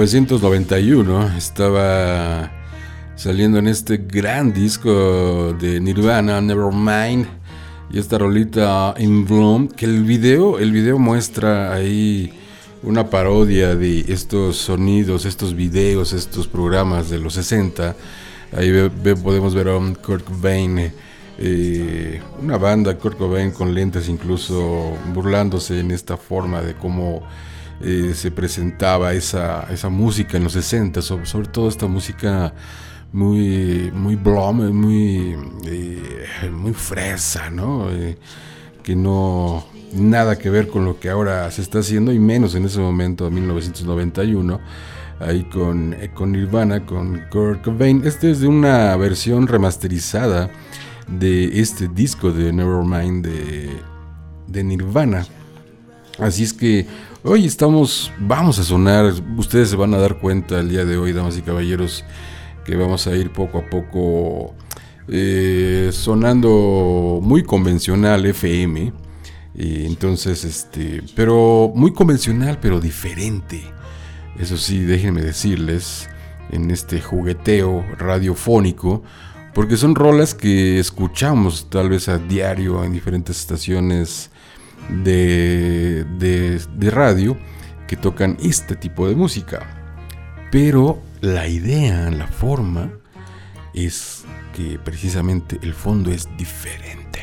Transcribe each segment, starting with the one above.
1991 estaba saliendo en este gran disco de Nirvana, Nevermind, y esta rolita In Bloom, que el video, el video muestra ahí una parodia de estos sonidos, estos videos, estos programas de los 60. Ahí podemos ver a un Kurt Cobain, eh, una banda, Kurt Cobain con lentes incluso burlándose en esta forma de cómo eh, se presentaba esa, esa música en los 60, sobre, todo esta música muy, muy blom, muy, eh, muy fresa, ¿no? que no, nada que ver con lo que ahora se está haciendo y menos en ese momento, 1991, ahí con, eh, con Nirvana, con Kurt Cobain. Este es de una versión remasterizada de este disco de Nevermind de, de Nirvana. Así es que hoy estamos, vamos a sonar, ustedes se van a dar cuenta el día de hoy, damas y caballeros, que vamos a ir poco a poco eh, sonando muy convencional FM entonces, este, pero muy convencional, pero diferente. Eso sí, déjenme decirles, en este jugueteo radiofónico, porque son rolas que escuchamos tal vez a diario en diferentes estaciones de, de radio que tocan este tipo de música. Pero la idea, la forma, es que precisamente el fondo es diferente.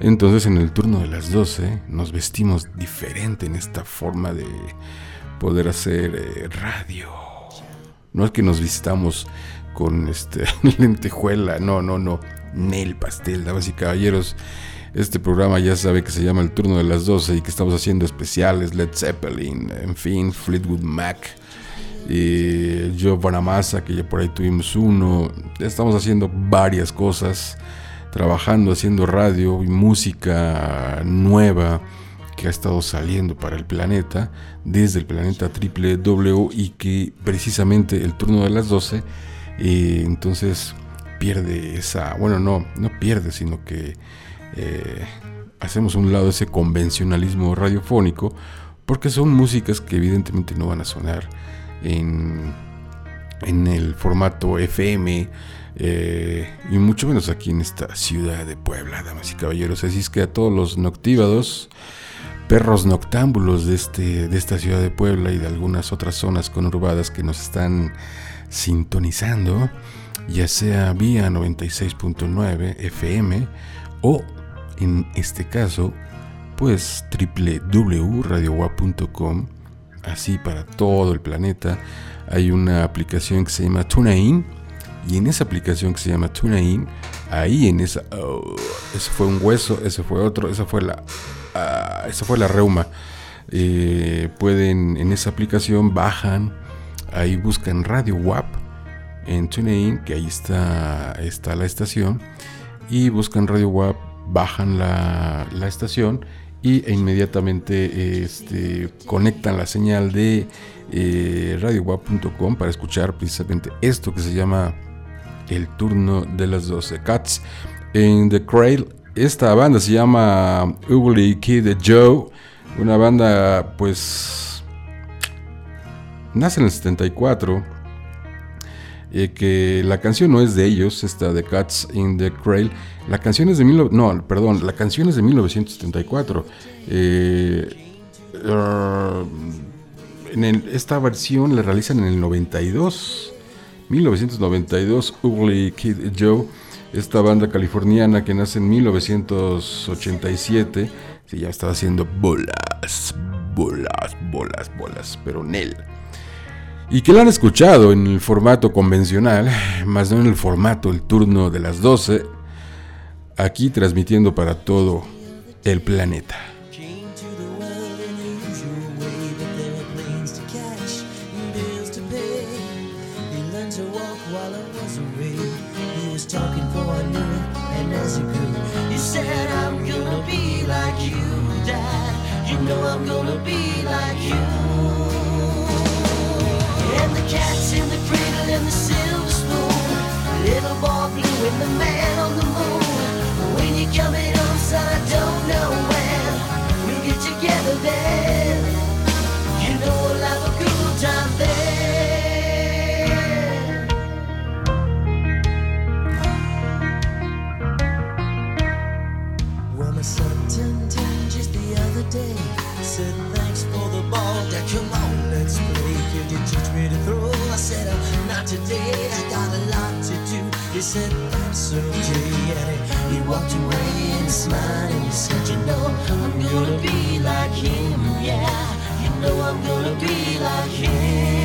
Entonces en el turno de las 12 nos vestimos diferente en esta forma de poder hacer eh, radio. No es que nos vistamos con este lentejuela, no, no, no, Nel pastel, damas y caballeros. Este programa ya sabe que se llama el turno de las 12 y que estamos haciendo especiales, Led Zeppelin, en fin, Fleetwood Mac, y Joe Bonamassa, que ya por ahí tuvimos uno. Estamos haciendo varias cosas trabajando, haciendo radio y música nueva que ha estado saliendo para el planeta, desde el planeta triple W y que precisamente el turno de las 12, eh, entonces pierde esa, bueno, no, no pierde, sino que eh, hacemos un lado ese convencionalismo radiofónico, porque son músicas que evidentemente no van a sonar en, en el formato FM, eh, y mucho menos aquí en esta ciudad de Puebla, damas y caballeros. Así es que a todos los noctívados, perros noctámbulos de, este, de esta ciudad de Puebla y de algunas otras zonas conurbadas que nos están sintonizando, ya sea vía 96.9 FM o en este caso, pues www.radiowap.com, así para todo el planeta. Hay una aplicación que se llama TuneIn y en esa aplicación que se llama TuneIn, ahí en esa. Oh, ese fue un hueso, ese fue otro, esa fue la. Uh, esa fue la reuma. Eh, pueden, en esa aplicación, bajan, ahí buscan Radio WAP en TuneIn, que ahí está, está la estación, y buscan Radio WAP, bajan la, la estación y e inmediatamente este, conectan la señal de eh, radiowap.com para escuchar precisamente esto que se llama el turno de las 12 Cats. En The Cradle, esta banda se llama Ugly Kid Joe, una banda pues nace en el 74. Eh, que la canción no es de ellos, esta de Cats in the Cradle. La canción es de no, perdón, la canción es de 1974. Eh, uh, en esta versión la realizan en el 92. 1992, Ugly Kid Joe, esta banda californiana que nace en 1987, se ya estaba haciendo bolas, bolas, bolas, bolas, pero Nel. Y que la han escuchado en el formato convencional, más no en el formato el turno de las 12, aquí transmitiendo para todo el planeta. Today. I got a lot to do. He said that's okay. And he, walked away and smiled and he said, you know I'm gonna be like him. Yeah, you know I'm gonna be like him.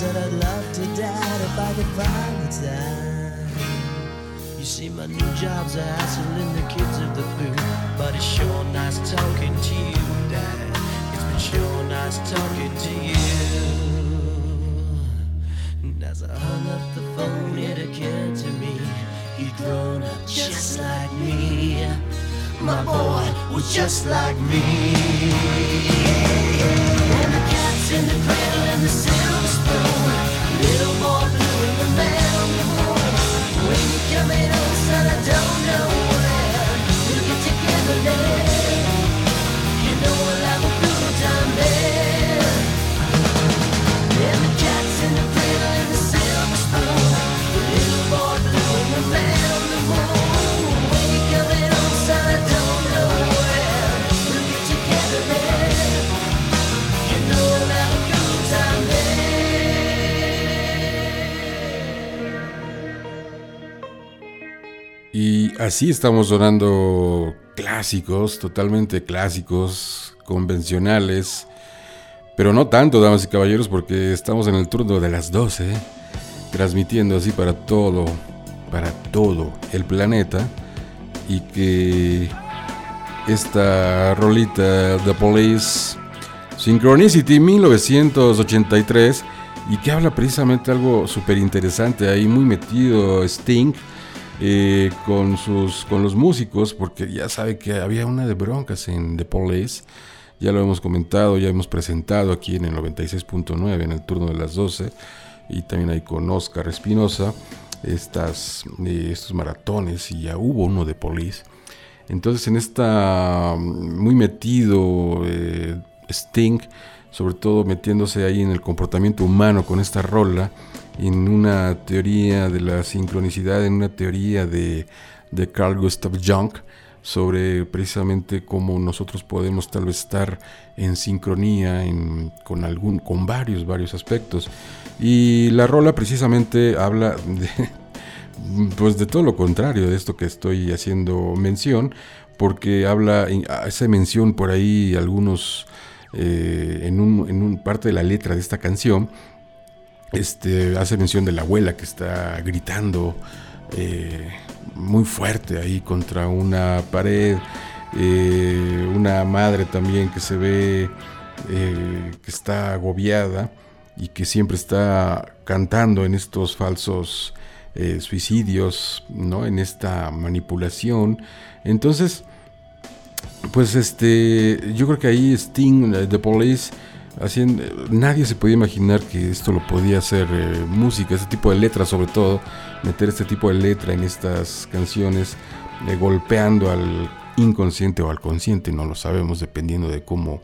Said I'd love to, Dad, if I could find the time. You see, my new job's a hassling the kids of the food, but it's sure nice talking to you, Dad. It's been sure nice talking to you. And as I hung up the phone, it occurred to me he'd grown up just like me. My boy was just like me. And the cat's in the cradle and the coming on, oh, son, I don't know. We'll get together. Así estamos sonando clásicos, totalmente clásicos, convencionales, pero no tanto, damas y caballeros, porque estamos en el turno de las 12, transmitiendo así para todo, para todo el planeta, y que esta rolita The Police Synchronicity 1983 y que habla precisamente algo súper interesante ahí muy metido Sting eh, con sus con los músicos porque ya sabe que había una de broncas en The Police ya lo hemos comentado ya hemos presentado aquí en el 96.9 en el turno de las 12 y también ahí con Oscar Espinosa estas eh, estos maratones y ya hubo uno de Police entonces en esta mm, muy metido eh, Sting, sobre todo metiéndose ahí en el comportamiento humano con esta rola, en una teoría de la sincronicidad, en una teoría de, de Carl Gustav Jung, sobre precisamente cómo nosotros podemos tal vez estar en sincronía con algún con varios varios aspectos. Y la rola precisamente habla de, pues de todo lo contrario de esto que estoy haciendo mención, porque habla, hace mención por ahí algunos, eh, en, un, en un parte de la letra de esta canción, este, hace mención de la abuela que está gritando eh, muy fuerte ahí contra una pared, eh, una madre también que se ve eh, que está agobiada y que siempre está cantando en estos falsos suicidios, ¿no? En esta manipulación. Entonces, pues este, yo creo que ahí Sting, The Police, haciendo, nadie se podía imaginar que esto lo podía hacer eh, música, este tipo de letras sobre todo, meter este tipo de letra en estas canciones, eh, golpeando al inconsciente o al consciente, no lo sabemos dependiendo de cómo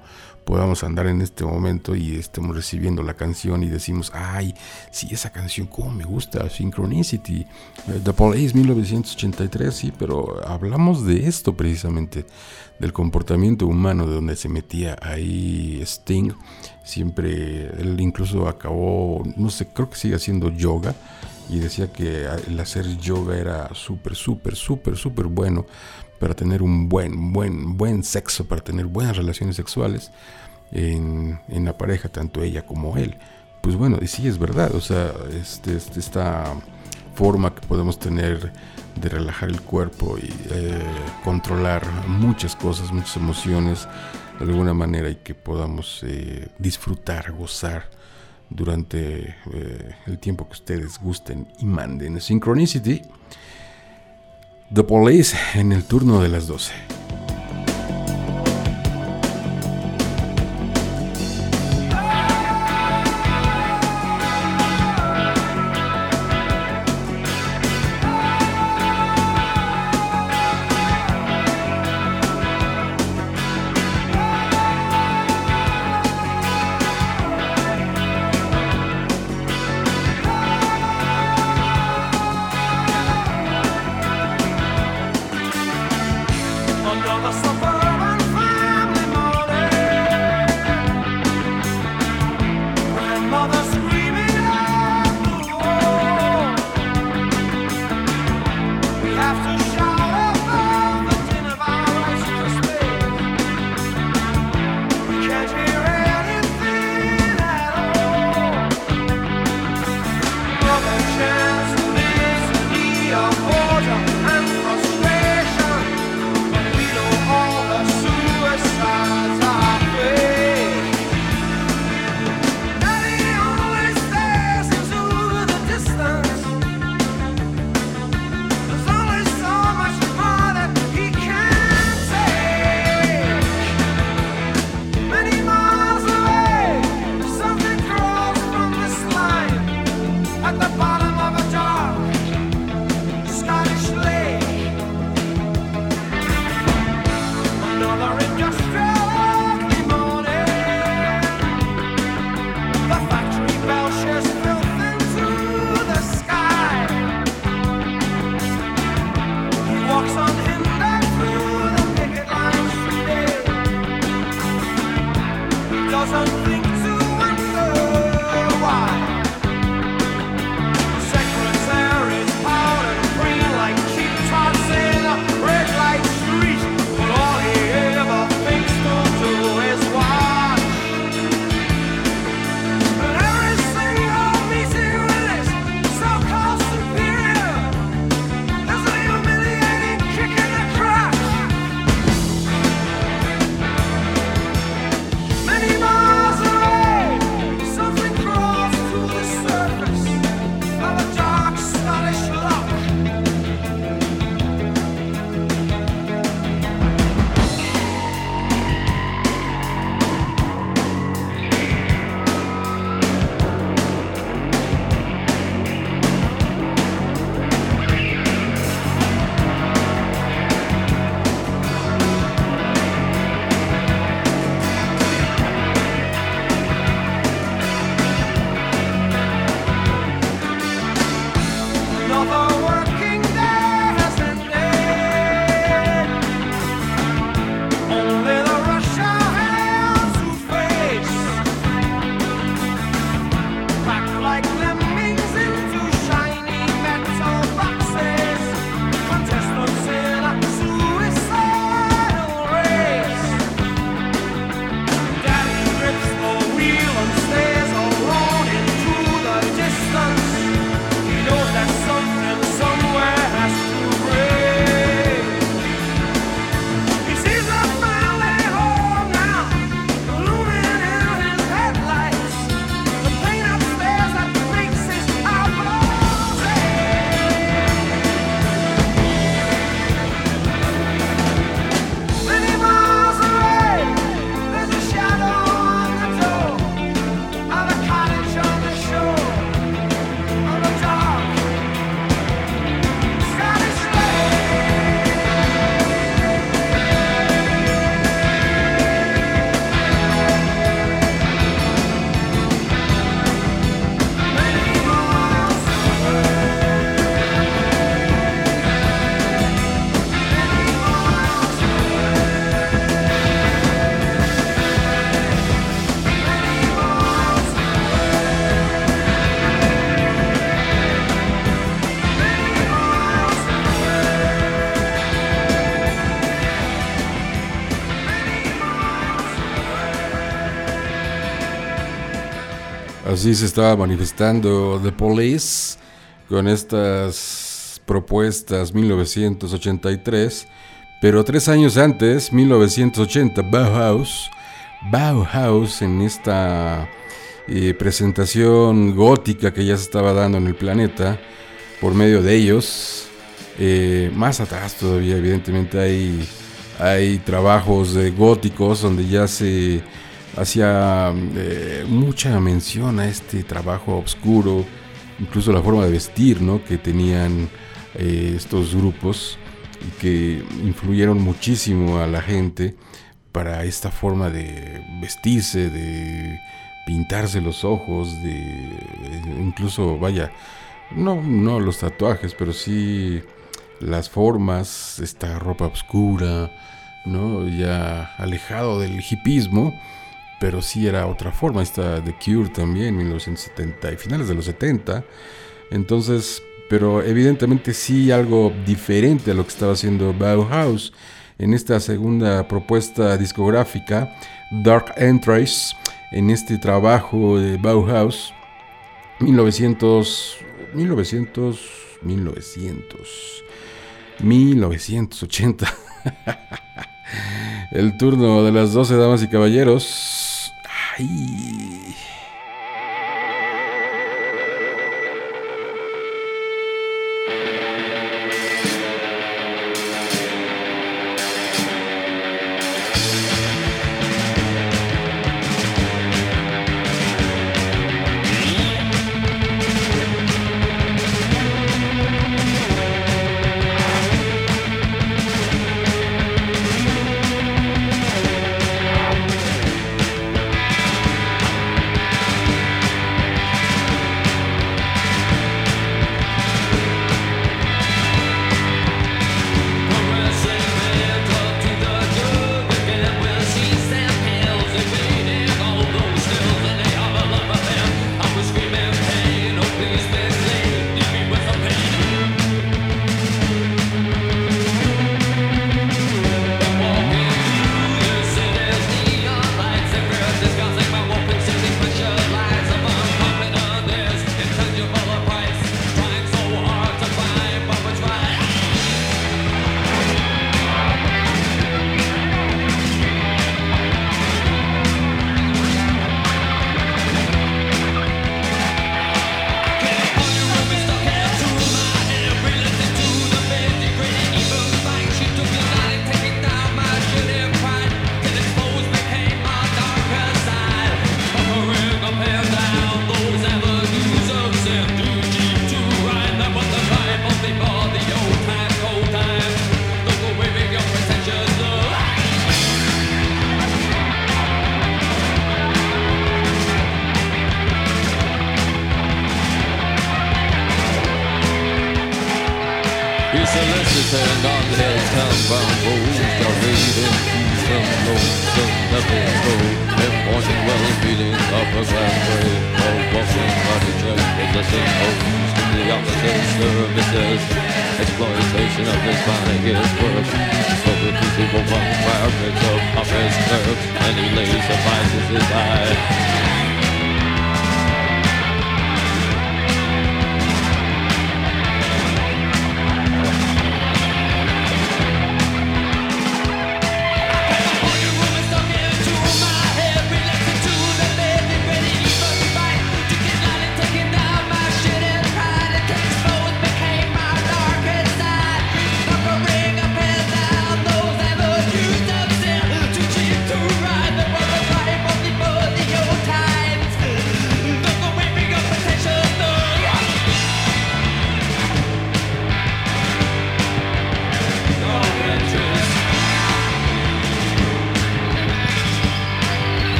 podamos andar en este momento y estemos recibiendo la canción y decimos, ay, sí, esa canción, cómo me gusta, Synchronicity, eh, The Police 1983, sí, pero hablamos de esto precisamente, del comportamiento humano, de donde se metía ahí Sting, siempre, él incluso acabó, no sé, creo que sigue haciendo yoga, y decía que el hacer yoga era súper, súper, súper, súper bueno para tener un buen, buen, buen sexo, para tener buenas relaciones sexuales en, la pareja, tanto ella como él. Pues bueno, y sí es verdad, o sea, este, este, esta forma que podemos tener de relajar el cuerpo y eh, controlar muchas cosas, muchas emociones de alguna manera y que podamos eh, disfrutar, gozar durante eh, el tiempo que ustedes gusten y manden. Synchronicity The Police en el turno de las 12. Así se estaba manifestando The Police con estas propuestas 1983, pero tres años antes, 1980, Bauhaus, Bauhaus en esta eh, presentación gótica que ya se estaba dando en el planeta por medio de ellos. Eh, más atrás todavía, evidentemente, hay, hay trabajos de góticos donde ya se hacía eh, mucha mención a este trabajo oscuro, incluso la forma de vestir ¿no? que tenían estos grupos y que influyeron muchísimo a la gente para esta forma de vestirse, de pintarse los ojos, de incluso, vaya, no, no los tatuajes, pero sí las formas, esta ropa oscura, ¿no? Ya alejado del hipismo, pero sí era otra forma. Esta The Cure también, 1970 y finales de los 70. Entonces, pero evidentemente sí algo diferente a lo que estaba haciendo Bauhaus en esta segunda propuesta discográfica, Dark Entrance en este trabajo de Bauhaus, 1900, 1900, 1900, 1980. El turno de las 12 damas y caballeros. Ay.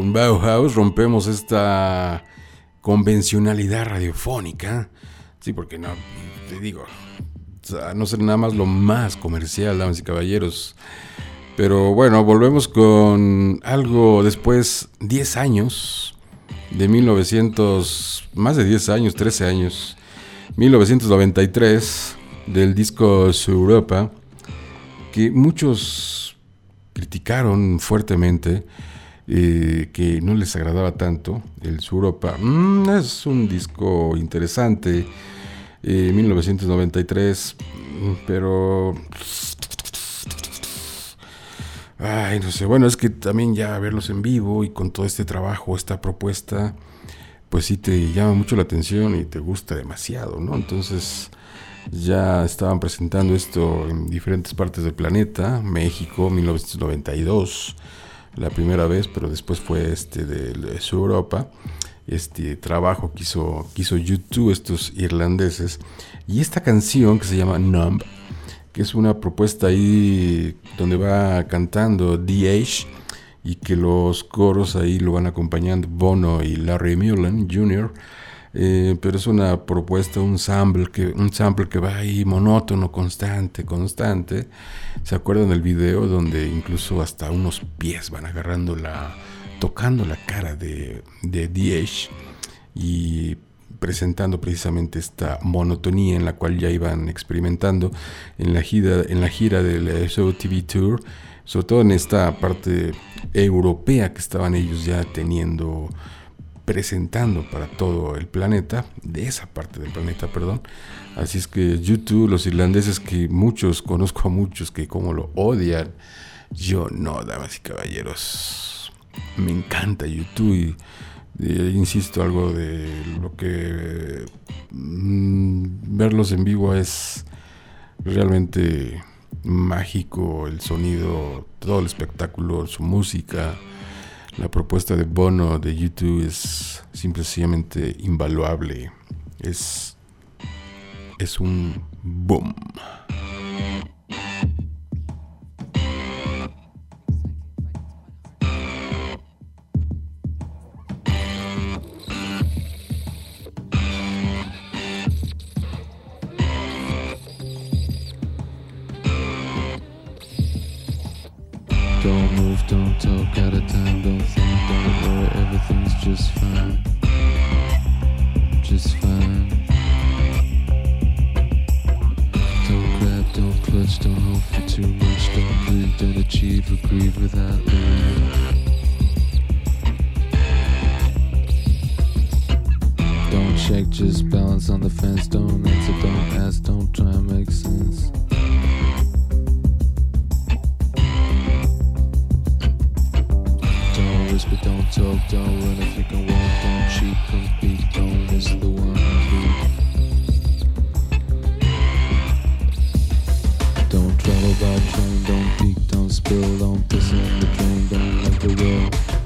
Con Bauhaus rompemos esta convencionalidad radiofónica. Sí, porque no, te digo, no ser nada más lo más comercial, damas y caballeros. Pero bueno, volvemos con algo después, 10 años, de 1900, más de 10 años, 13 años, 1993, del disco Su Europa, que muchos criticaron fuertemente, eh, que no les agradaba tanto. El Su Europa mm, es un disco interesante, 1993, eh, pero Ay, no sé, bueno, es que también ya verlos en vivo y con todo este trabajo, esta propuesta, pues sí te llama mucho la atención y te gusta demasiado, ¿no? Entonces ya estaban presentando esto en diferentes partes del planeta, México, 1992, la primera vez, pero después fue este de, de Europa, este trabajo que hizo YouTube, estos irlandeses, y esta canción que se llama Numb, que es una propuesta ahí donde va cantando DH y que los coros ahí lo van acompañando Bono y Larry Mullen Jr. Eh, pero es una propuesta, un sample, que, un sample que va ahí monótono, constante, constante. ¿Se acuerdan del video donde incluso hasta unos pies van agarrando la, tocando la cara de, de DH? Y presentando precisamente esta monotonía en la cual ya iban experimentando en la gira, en la gira del Show TV Tour, sobre todo en esta parte europea que estaban ellos ya teniendo, presentando para todo el planeta, de esa parte del planeta, perdón. Así es que YouTube, los irlandeses que muchos, conozco a muchos que como lo odian, yo no, damas y caballeros. Me encanta YouTube y insisto, algo de lo que mm, verlos en vivo es realmente mágico, el sonido, todo el espectáculo, su música. La propuesta de Bono de YouTube es simplemente invaluable. Es, es un boom. just fine, just fine. Don't grab, don't clutch, don't hope for too much, don't live, don't achieve or grieve without living. Don't check, just balance on the fence, don't answer, don't ask, don't try and make sense. but don't talk, don't run if you can walk, don't cheat, compete, don't miss the one. Don't travel by train, don't peek, don't spill, don't piss in the drain, don't let the world.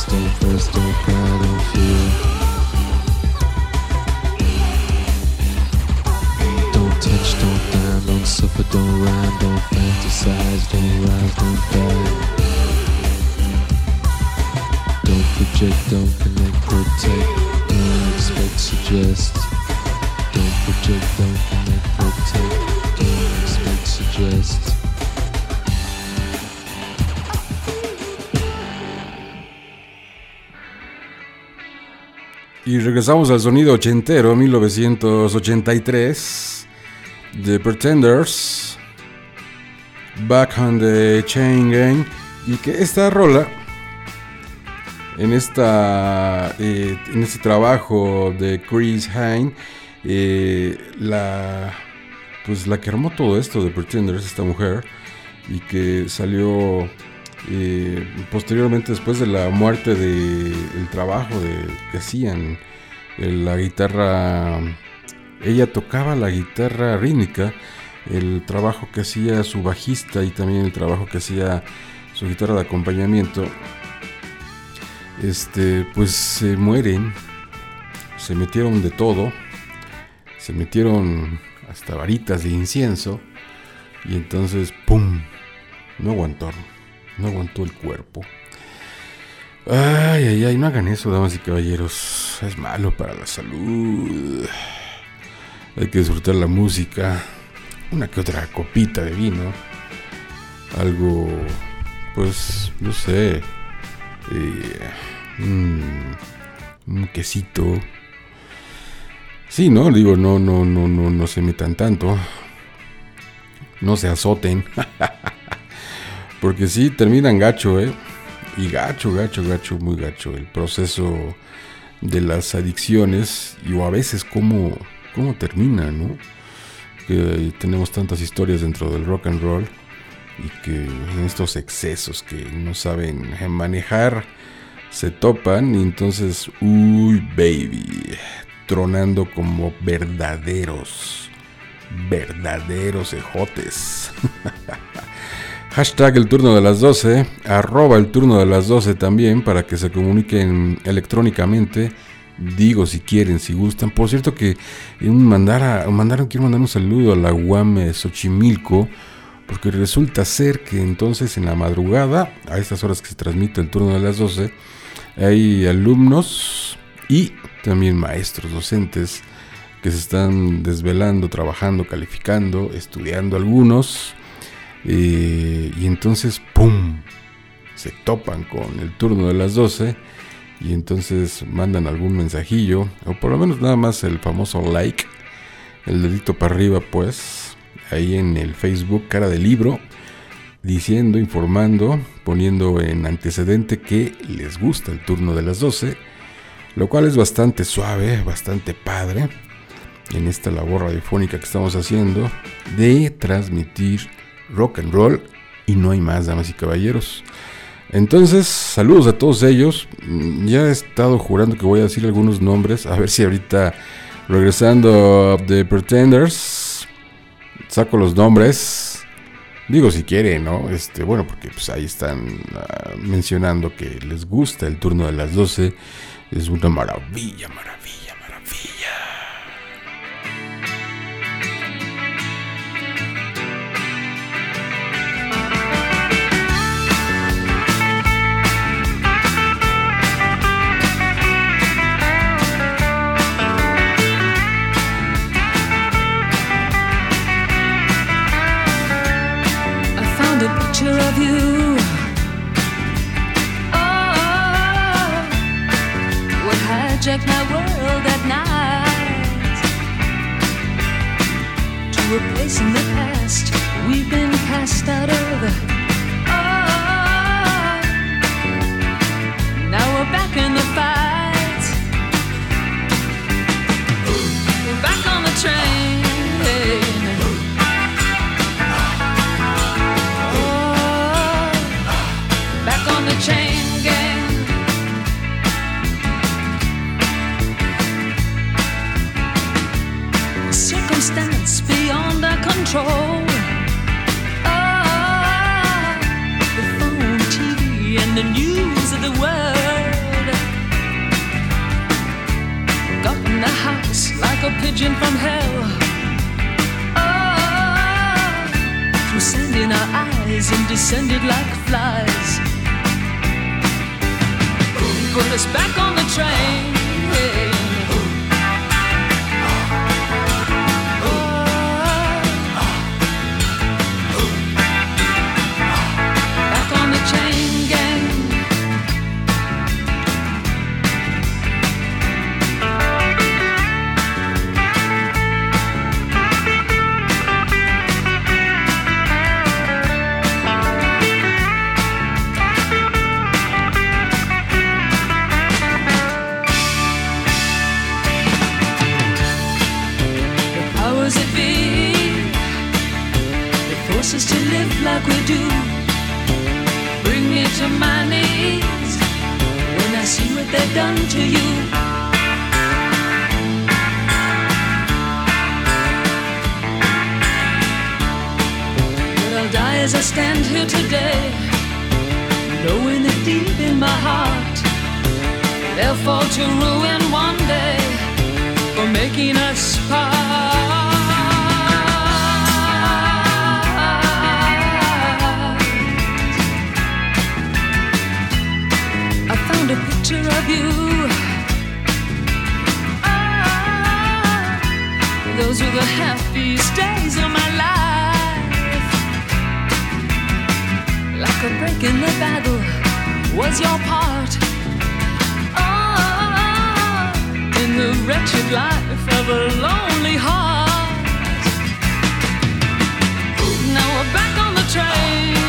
Thursday, Thursday. Y regresamos al sonido ochentero, 1983, The Pretenders, Back on the Chain Gang, y que esta rola, en, esta, eh, en este trabajo de Chris Hine, eh, la, pues la que armó todo esto de Pretenders, esta mujer, y que salió eh, posteriormente después de la muerte del trabajo de, que hacían la guitarra ella tocaba la guitarra rítmica el trabajo que hacía su bajista y también el trabajo que hacía su guitarra de acompañamiento este pues se mueren se metieron de todo se metieron hasta varitas de incienso y entonces pum no aguantó no aguantó el cuerpo. Ay, ay, ay, no hagan eso, damas y caballeros. Es malo para la salud. Hay que disfrutar la música. Una que otra copita de vino. Algo, pues, no sé. Eh, un, quesito. Sí, no, digo, no, no, no, no, no se metan tanto. No se azoten. Porque sí, terminan gacho, ¿eh? Y gacho, gacho, gacho, muy gacho. El proceso de las adicciones y o a veces cómo, cómo termina, ¿no? Que tenemos tantas historias dentro del rock and roll y que estos excesos que no saben manejar se topan y entonces, uy, baby, tronando como verdaderos, verdaderos ejotes. Hashtag el turno de las 12, arroba el turno de las 12 también para que se comuniquen electrónicamente. Digo si quieren, si gustan. Por cierto que mandar mandaron, quiero mandar un saludo a la UAM Xochimilco, porque resulta ser que entonces en la madrugada, a estas horas que se transmite el turno de las 12, hay alumnos y también maestros, docentes que se están desvelando, trabajando, calificando, estudiando algunos eh, y entonces, ¡pum! Se topan con el turno de las 12 y entonces mandan algún mensajillo, o por lo menos nada más el famoso like, el dedito para arriba pues, ahí en el Facebook, cara de libro, diciendo, informando, poniendo en antecedente que les gusta el turno de las 12, lo cual es bastante suave, bastante padre en esta labor radiofónica que estamos haciendo de transmitir rock and roll y no hay más, damas y caballeros. Entonces, saludos a todos ellos. Ya he estado jurando que voy a decir algunos nombres. A ver si ahorita, regresando The Pretenders, saco los nombres. Digo si quieren, ¿no? Este, bueno, porque pues ahí están uh, mencionando que les gusta el turno de las 12. Es una maravilla, maravilla. Hijack my world at night. To a place in the past we've been cast out of. Oh, now we're back in the fight. Control. Oh, the phone, TV, and the news of the world. Got in the house like a pigeon from hell. Oh, through sand in our eyes and descended like flies. Put us back on the train. They'll fall to ruin one day for making us part. I found a picture of you. Ah, those were the happiest days of my life. Like a break in the battle was your part. The wretched life of a lonely heart. Now we're back on the train.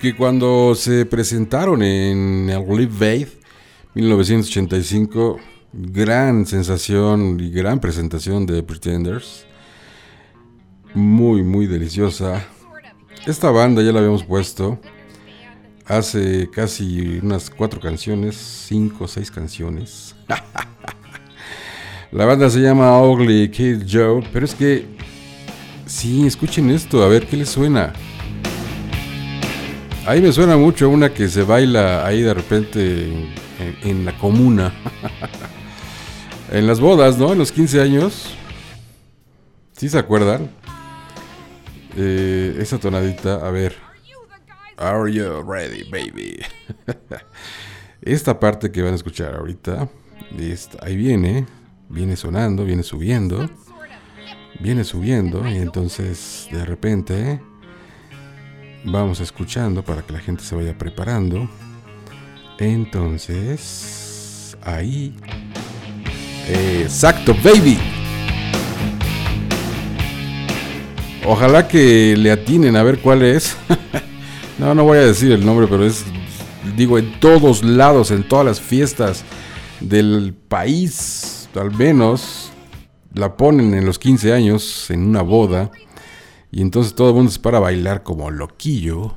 Que cuando se presentaron en el Live Aid 1985, gran sensación y gran presentación de Pretenders. Muy, muy deliciosa. Esta banda ya la habíamos puesto hace casi unas cuatro canciones, cinco seis canciones. la banda se llama Ugly Kid Joe, pero es que, sí, escuchen esto, a ver qué les suena. Ahí me suena mucho una que se baila ahí de repente en, la comuna. en las bodas, ¿no? En los 15 años. ¿Sí se acuerdan? Eh, esa tonadita, a ver. Are you ready, baby? Esta parte que van a escuchar ahorita, ahí viene, viene sonando, viene subiendo, viene subiendo y entonces de repente vamos escuchando para que la gente se vaya preparando. Entonces, ahí. Exacto, baby. Ojalá que le atinen a ver cuál es. no, no voy a decir el nombre, pero es, digo, en todos lados, en todas las fiestas del país, al menos, la ponen en los 15 años, en una boda. Y entonces todo el mundo se para a bailar como loquillo.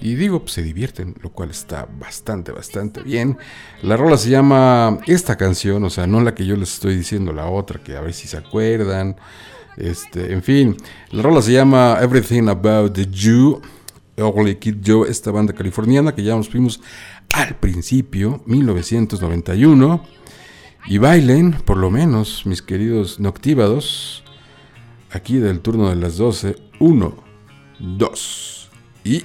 Y digo, pues se divierten, lo cual está bastante, bastante bien. La rola se llama esta canción, o sea, no la que yo les estoy diciendo, la otra, que a ver si se acuerdan. Este, en fin, la rola se llama Everything About the Ugly Kid Joe, esta banda californiana que ya nos fuimos al principio, 1991. Y bailen, por lo menos, mis queridos noctívados, aquí del turno de las 12, 1, 2 y...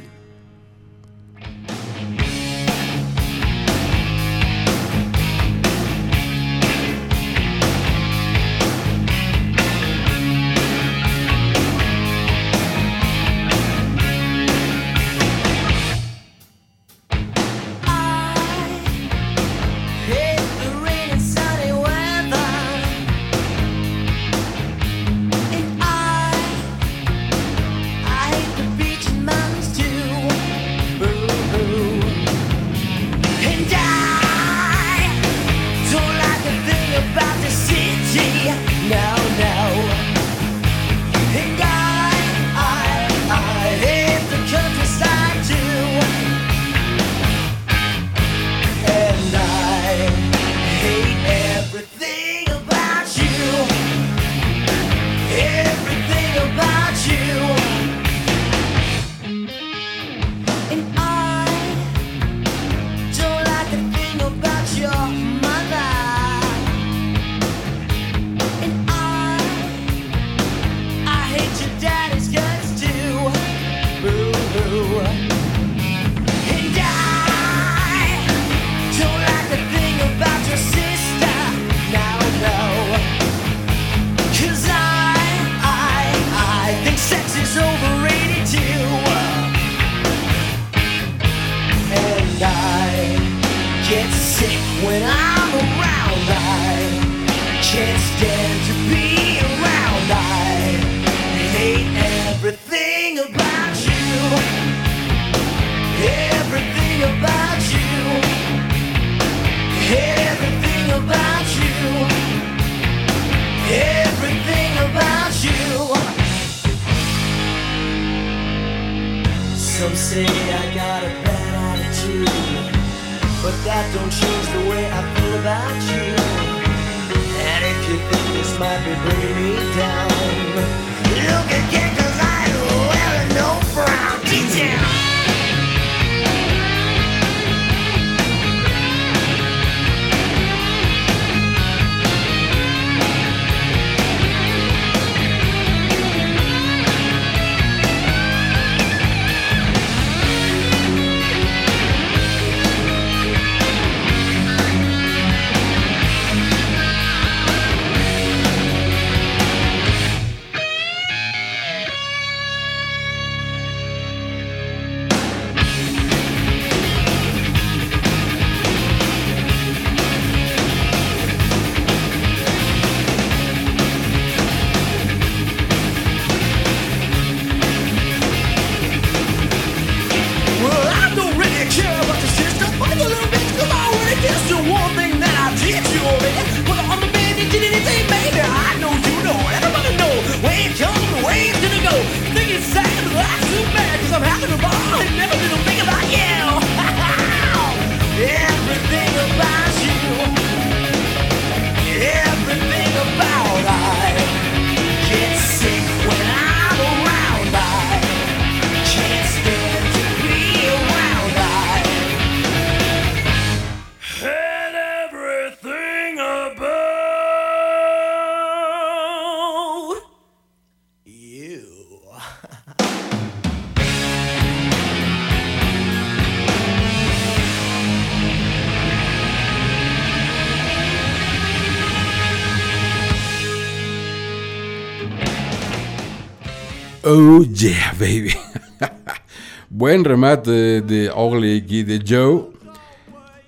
Buen remate de Ugly Kid Joe.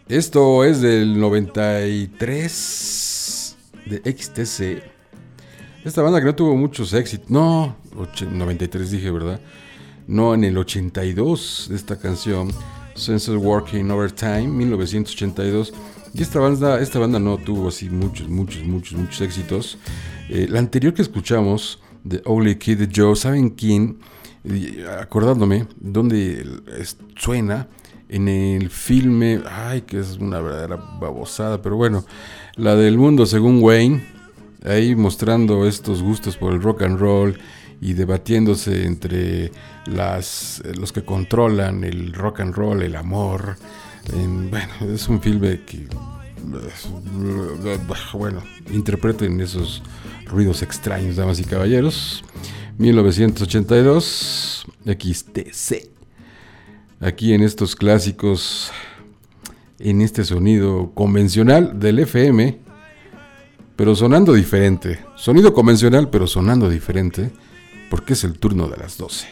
Esto es del 93 de XTC. Esta banda que no tuvo muchos éxitos. No, och- 93 dije, ¿verdad? No, en el 82 de esta canción. Senses Working Overtime, 1982. Y esta banda, esta banda no tuvo así muchos, muchos, muchos, muchos éxitos. Eh, la anterior que escuchamos, de Ugly Kid Joe, ¿saben quién? acordándome, donde suena en el filme, ay, que es una verdadera babosada, pero bueno, la del mundo según Wayne, ahí mostrando estos gustos por el rock and roll y debatiéndose entre las, los que controlan el rock and roll, el amor. En, bueno, es un filme que bueno, interpreten esos ruidos extraños, damas y caballeros. 1982, XTC. Aquí en estos clásicos, en este sonido convencional del FM, pero sonando diferente. Sonido convencional, pero sonando diferente, porque es el turno de las 12.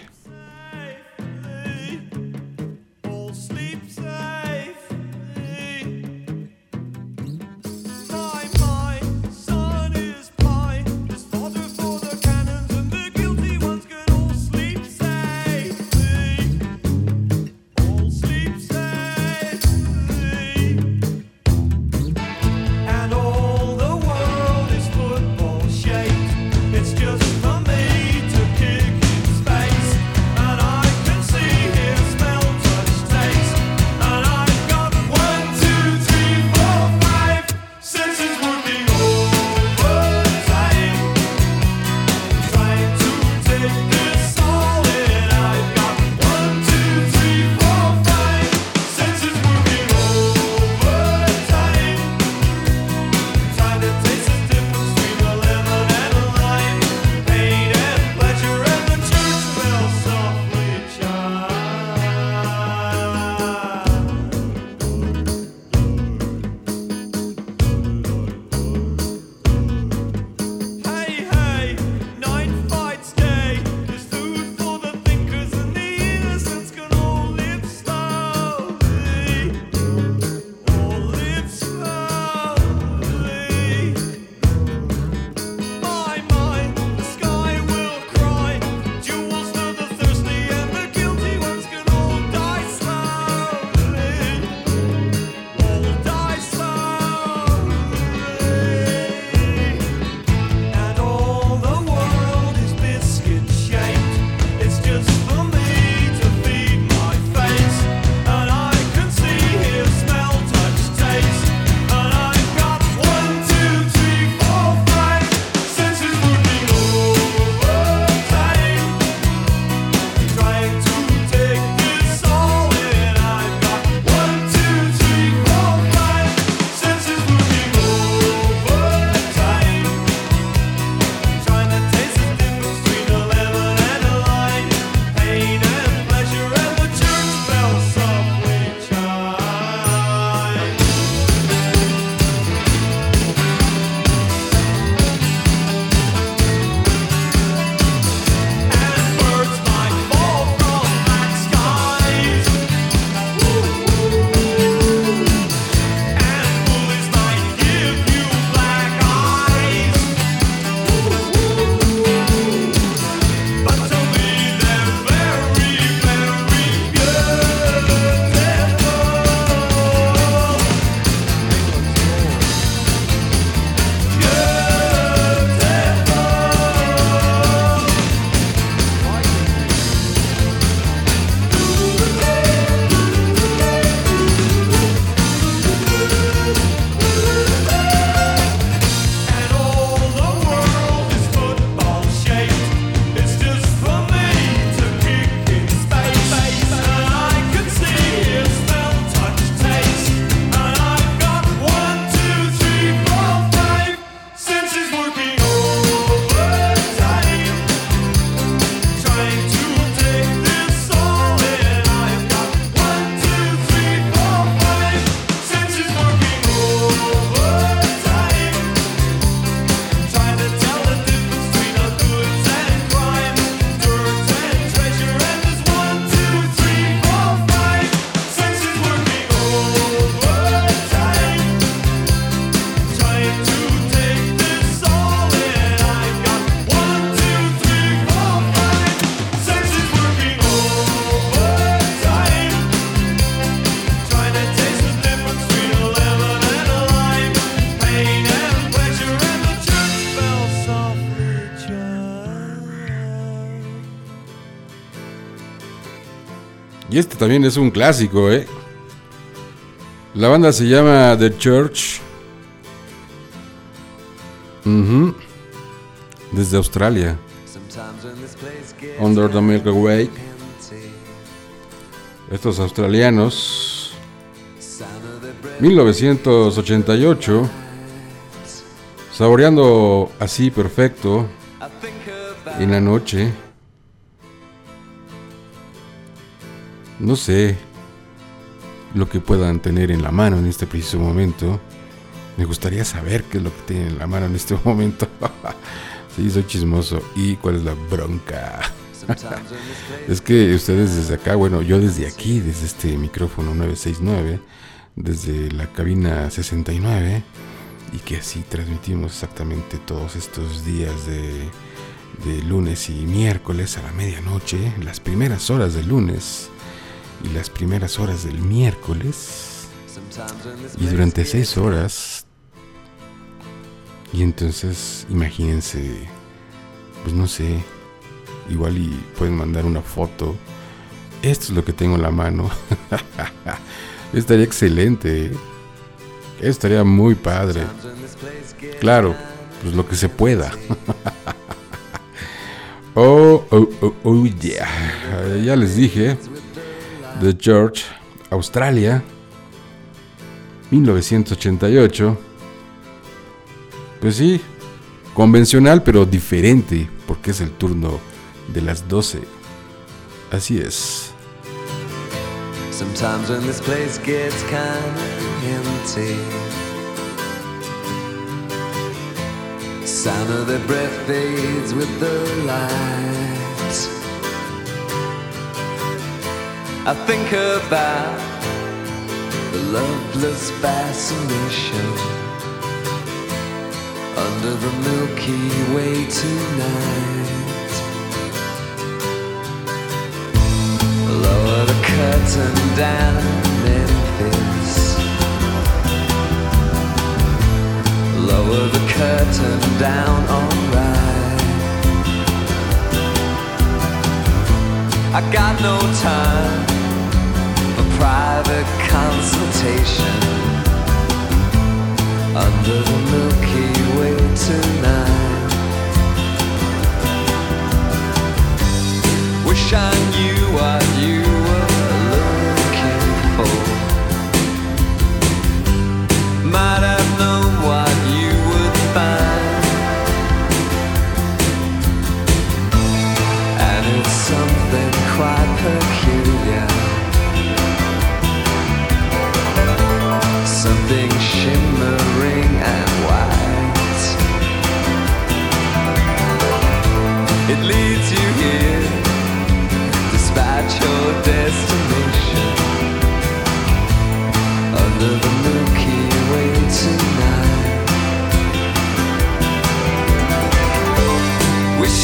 también es un clásico, ¿eh? La banda se llama The Church. Uh -huh. Desde Australia. Under the Milky Way. Estos australianos. 1988. Saboreando así perfecto. En la noche. No sé lo que puedan tener en la mano en este preciso momento. Me gustaría saber qué es lo que tienen en la mano en este momento. sí, soy chismoso. ¿Y cuál es la bronca? es que ustedes desde acá, bueno, yo desde aquí, desde este micrófono 969, desde la cabina 69, y que así transmitimos exactamente todos estos días de, de lunes y miércoles a la medianoche, las primeras horas del lunes y las primeras horas del miércoles, y durante seis horas. Y entonces, imagínense, pues no sé, igual y pueden mandar una foto. Esto es lo que tengo en la mano. Estaría excelente. Estaría muy padre. Claro, pues lo que se pueda. oh, oh, oh, oh, yeah. Ya les dije. The George, Australia. 1988. Pues sí, convencional pero diferente, porque es el turno de las 12. Así es. Sometimes when this place gets kinda empty, sound of their breath fades with the light. I think about the loveless fascination under the Milky Way tonight. Lower the curtain down, Memphis. Lower the curtain down, alright. I got no time private consultation under the Milky Way tonight. Wish I knew what you were looking for. Might have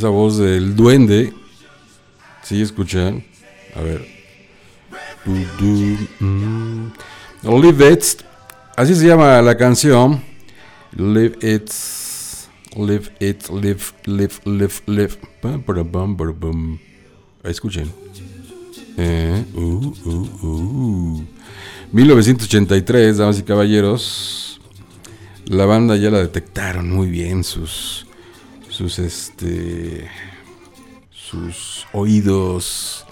esa voz del duende. Sí, escuchan. A ver. Mm. Live It. Así se llama la canción. Live It. Live It. Live, live, live, live. Escuchen. Eh, uh, uh, uh. 1983, damas y caballeros. La banda ya la detectaron muy bien sus sus este sus oídos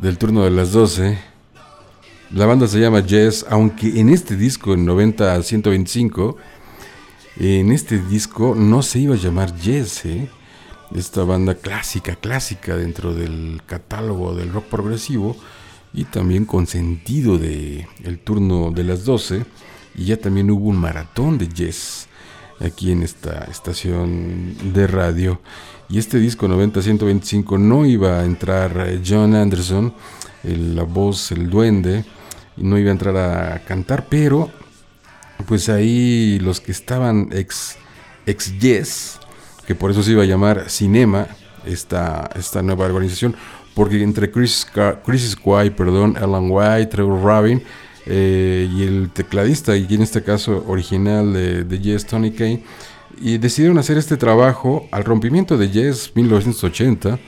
del turno de las 12. La banda se llama Jazz, aunque en este disco en 90 a 125 en este disco no se iba a llamar Jazz, ¿eh? esta banda clásica, clásica dentro del catálogo del rock progresivo y también con sentido de turno de las 12 y ya también hubo un maratón de jazz aquí en esta estación de radio. Y este disco 90-125 no iba a entrar eh, John Anderson el- la voz, el duende y no iba a entrar a cantar pero pues ahí los que estaban ex, ex Yes, que por eso se iba a llamar Cinema, esta, esta nueva organización, porque entre Chris, Chris Squire, perdón, Alan White, Trevor Rabin eh, y el tecladista, y en este caso original de, de Tony Kane, y decidieron hacer este trabajo al rompimiento de Yes 1980.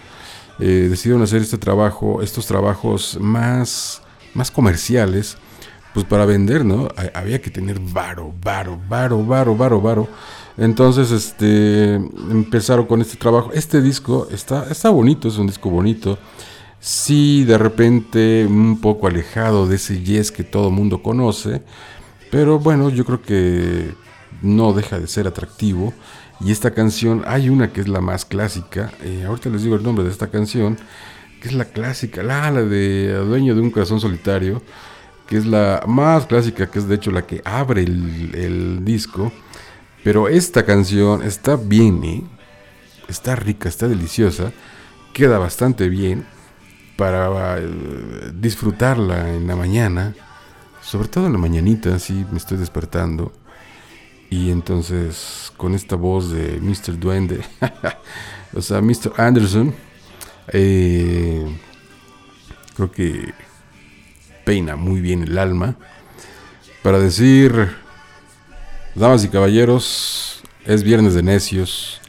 eh, decidieron hacer este trabajo, estos trabajos más, más comerciales, pues para vender, ¿no? Ha- Había que tener varo, varo, varo, varo, varo, varo. Entonces, este, empezaron con este trabajo. Este disco está, está bonito, es un disco bonito. Sí, de repente un poco alejado de ese yes que todo mundo conoce. Pero bueno, yo creo que no deja de ser atractivo. Y esta canción, hay una que es la más clásica. eh, ahorita les digo el nombre de esta canción. Que es la clásica, la, de Dueño de un corazón solitario. Que es la más clásica, que es de hecho la que abre el, el disco. Pero esta canción está bien, ¿eh? Está rica, está deliciosa. Queda bastante bien para eh, disfrutarla en la mañana. Sobre todo en la mañanita, así me estoy despertando. Y entonces con esta voz de Mr. Duende, o sea, Mr. Anderson, eh, creo que peina muy bien el alma para decir, damas y caballeros, es viernes de necios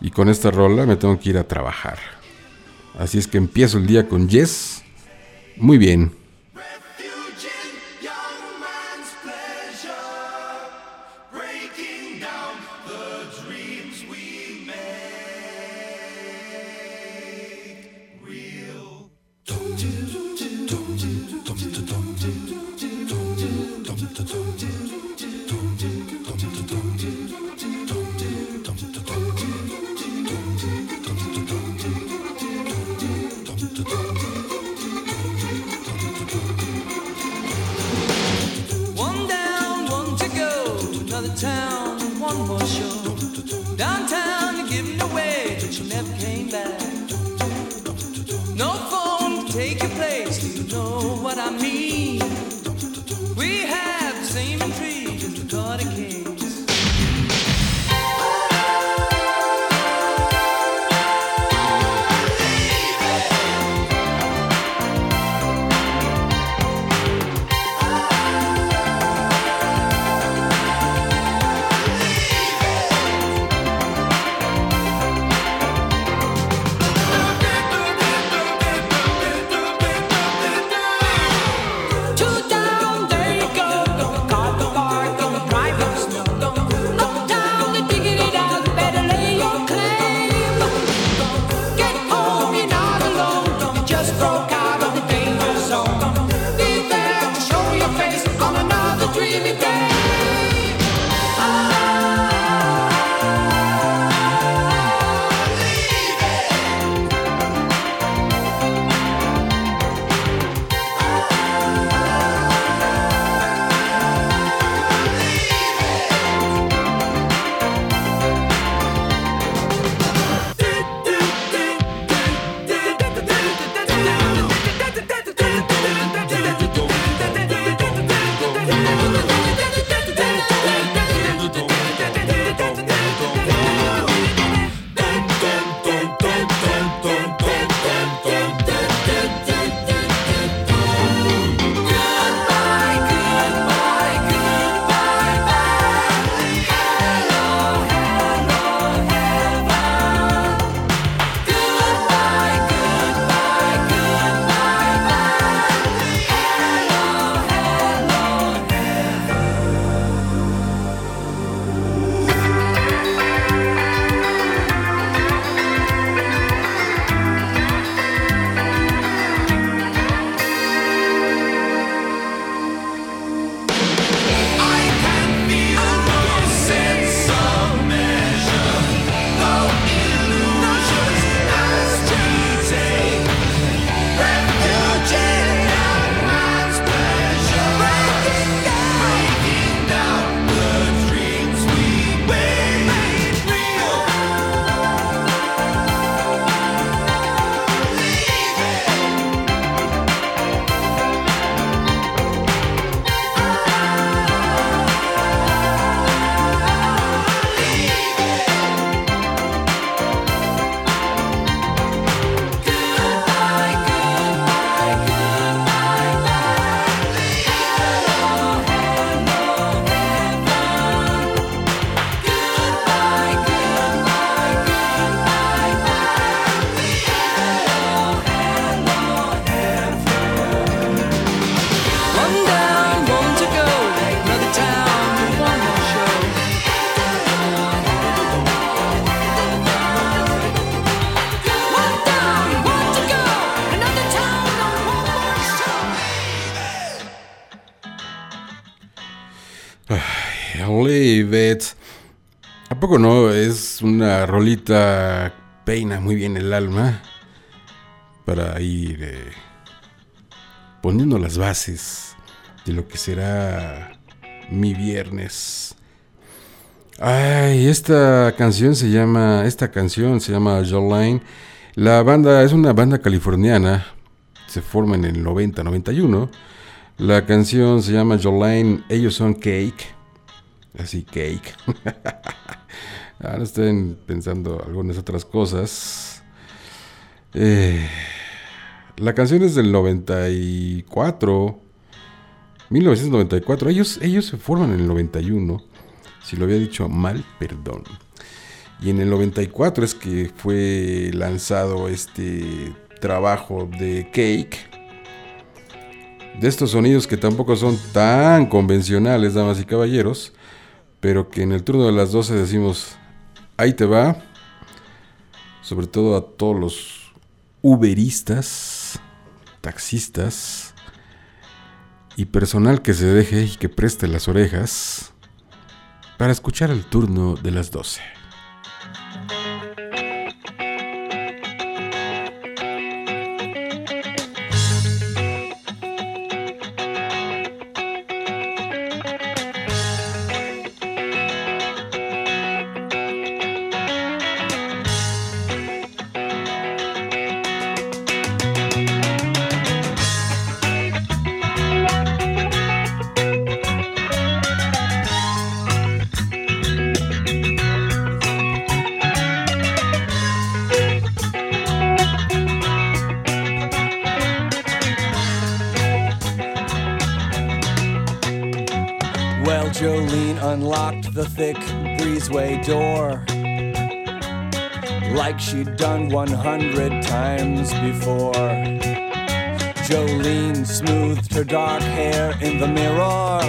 y con esta rola me tengo que ir a trabajar. Así es que empiezo el día con Yes. Muy bien. Rolita peina muy bien el alma para ir eh, poniendo las bases de lo que será mi viernes. Ay, esta canción se llama, esta canción se llama Jolene. La banda es una banda californiana, se forma en el 90-91. La canción se llama Jolene, ellos son Cake, así Cake. Ahora estén pensando algunas otras cosas. Eh, la canción es del 94, 1994. Ellos, ellos se forman en el 91. Si lo había dicho mal, perdón. Y en el 94 es que fue lanzado este trabajo de Cake. De estos sonidos que tampoco son tan convencionales, damas y caballeros. Pero que en el turno de las 12 decimos, ahí te va. Sobre todo a todos los uberistas, taxistas y personal que se deje y que preste las orejas para escuchar el turno de las 12. Like she'd done 100 times before. Jolene smoothed her dark hair in the mirror.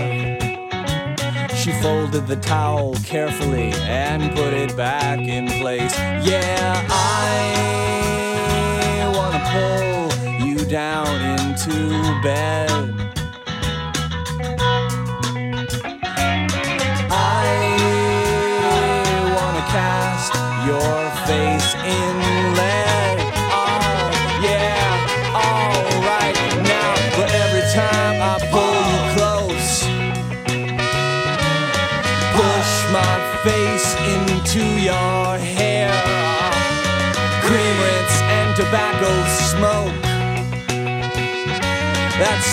She folded the towel carefully and put it back in place. Yeah, I wanna pull you down into bed.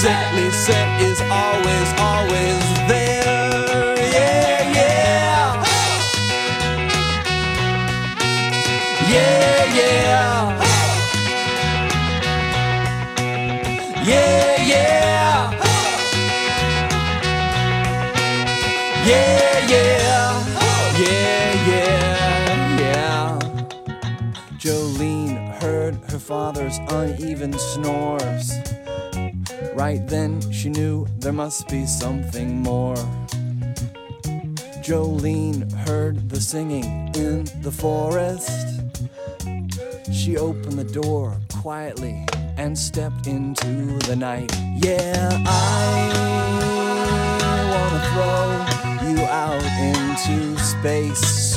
Scent is always, always there. Yeah, yeah. Yeah, yeah. Yeah, yeah. Yeah, yeah. Yeah, yeah, yeah. Jolene heard her father's uneven snores. Right then, she knew there must be something more. Jolene heard the singing in the forest. She opened the door quietly and stepped into the night. Yeah, I wanna throw you out into space.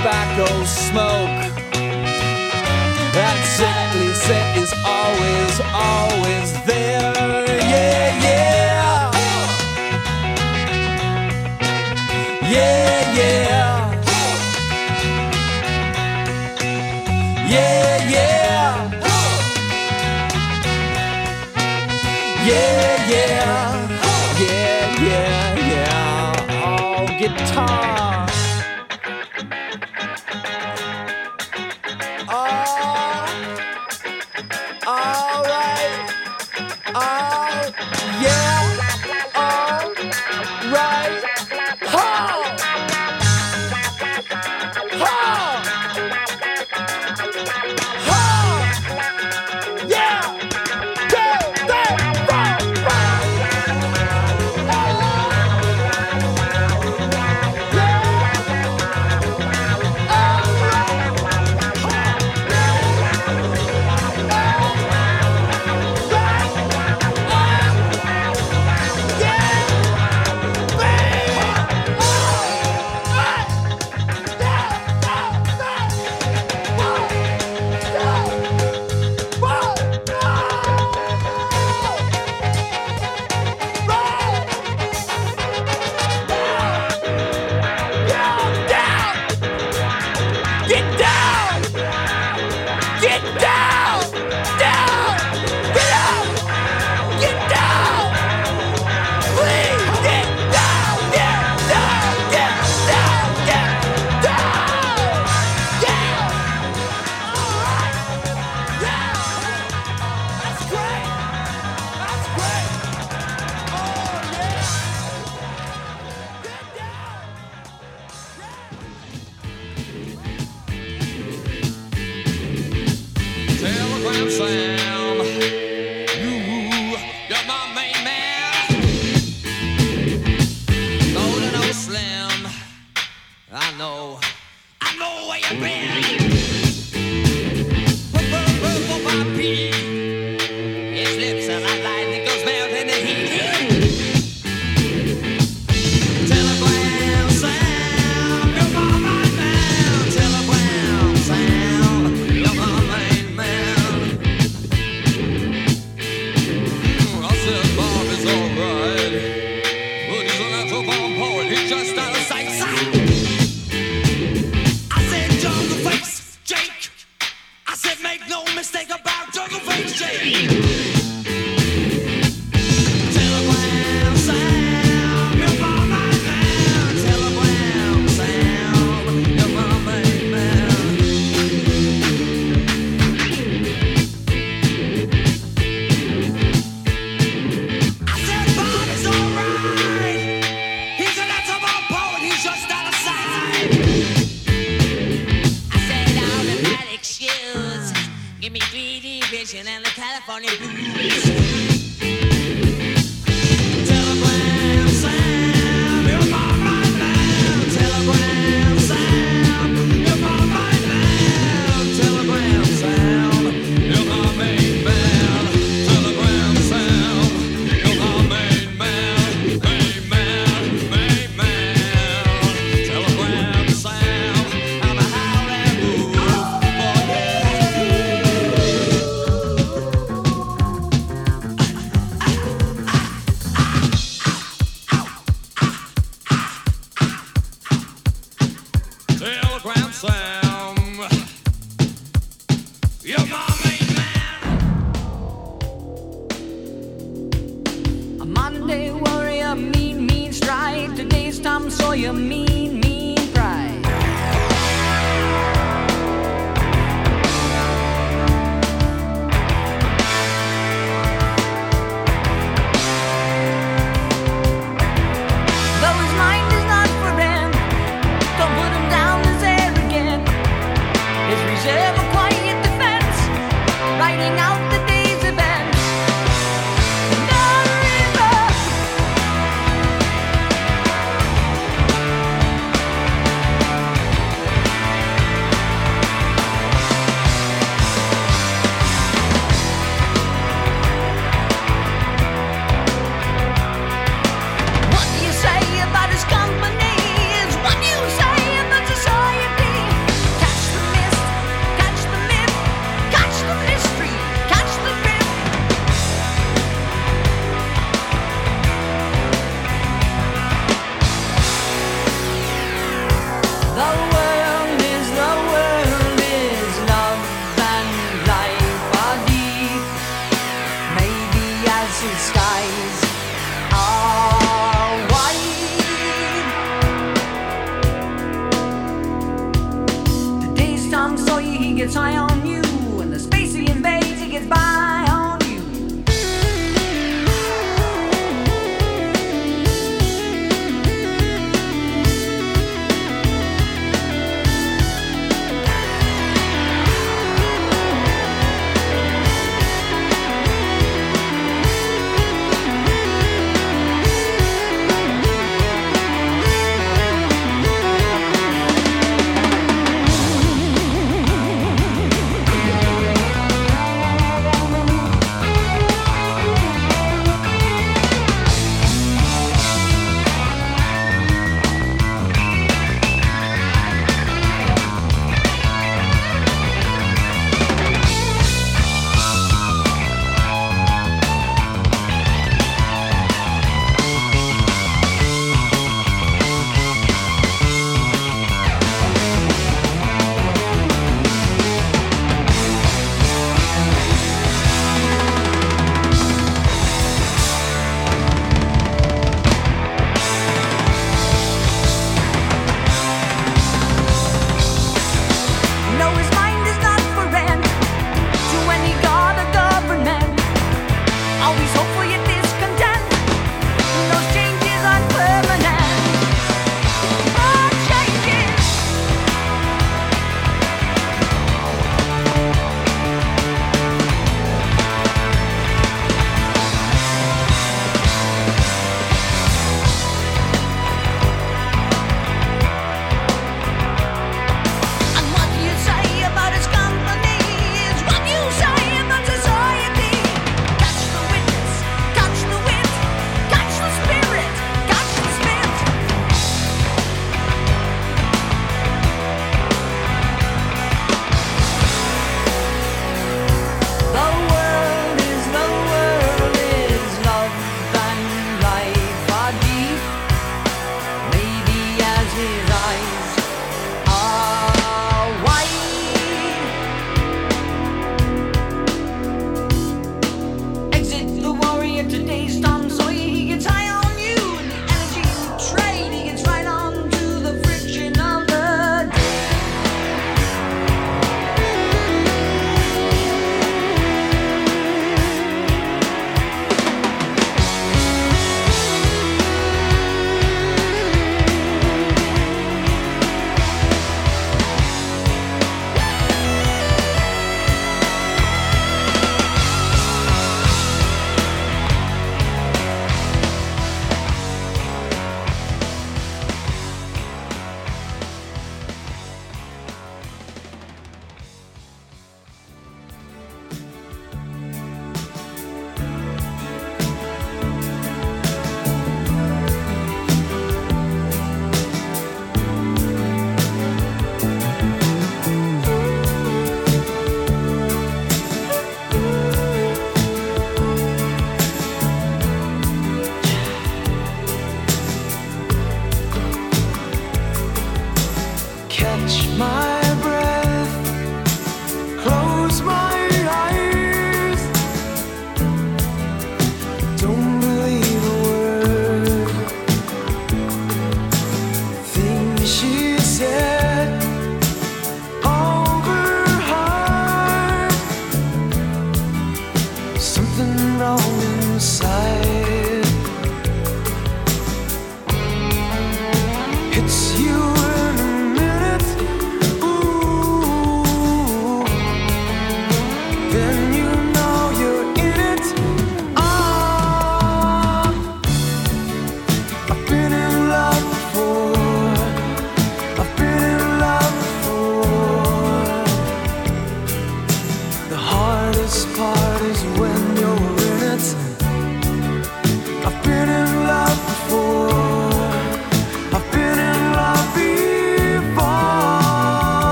Tobacco smoke. That sickly scent is always, always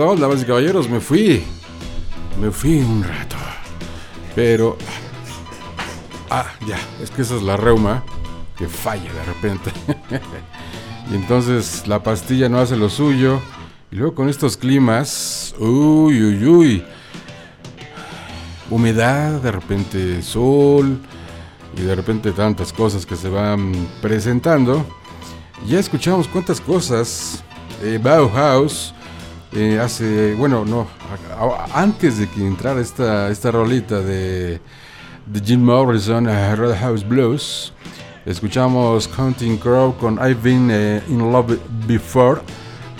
perdón, damas y caballeros, me fui. Me fui un rato. Pero... Ah, ya, es que esa es la reuma que falla de repente. y entonces la pastilla no hace lo suyo. Y luego con estos climas, uy, uy, uy. Humedad, de repente sol y de repente tantas cosas que se van presentando. Ya escuchamos cuántas cosas. Bauhaus eh, hace, bueno, no, antes de que entrara esta, esta rolita de, de Jim Morrison, eh, Red House Blues, escuchamos Counting Crow con I've Been eh, in Love Before,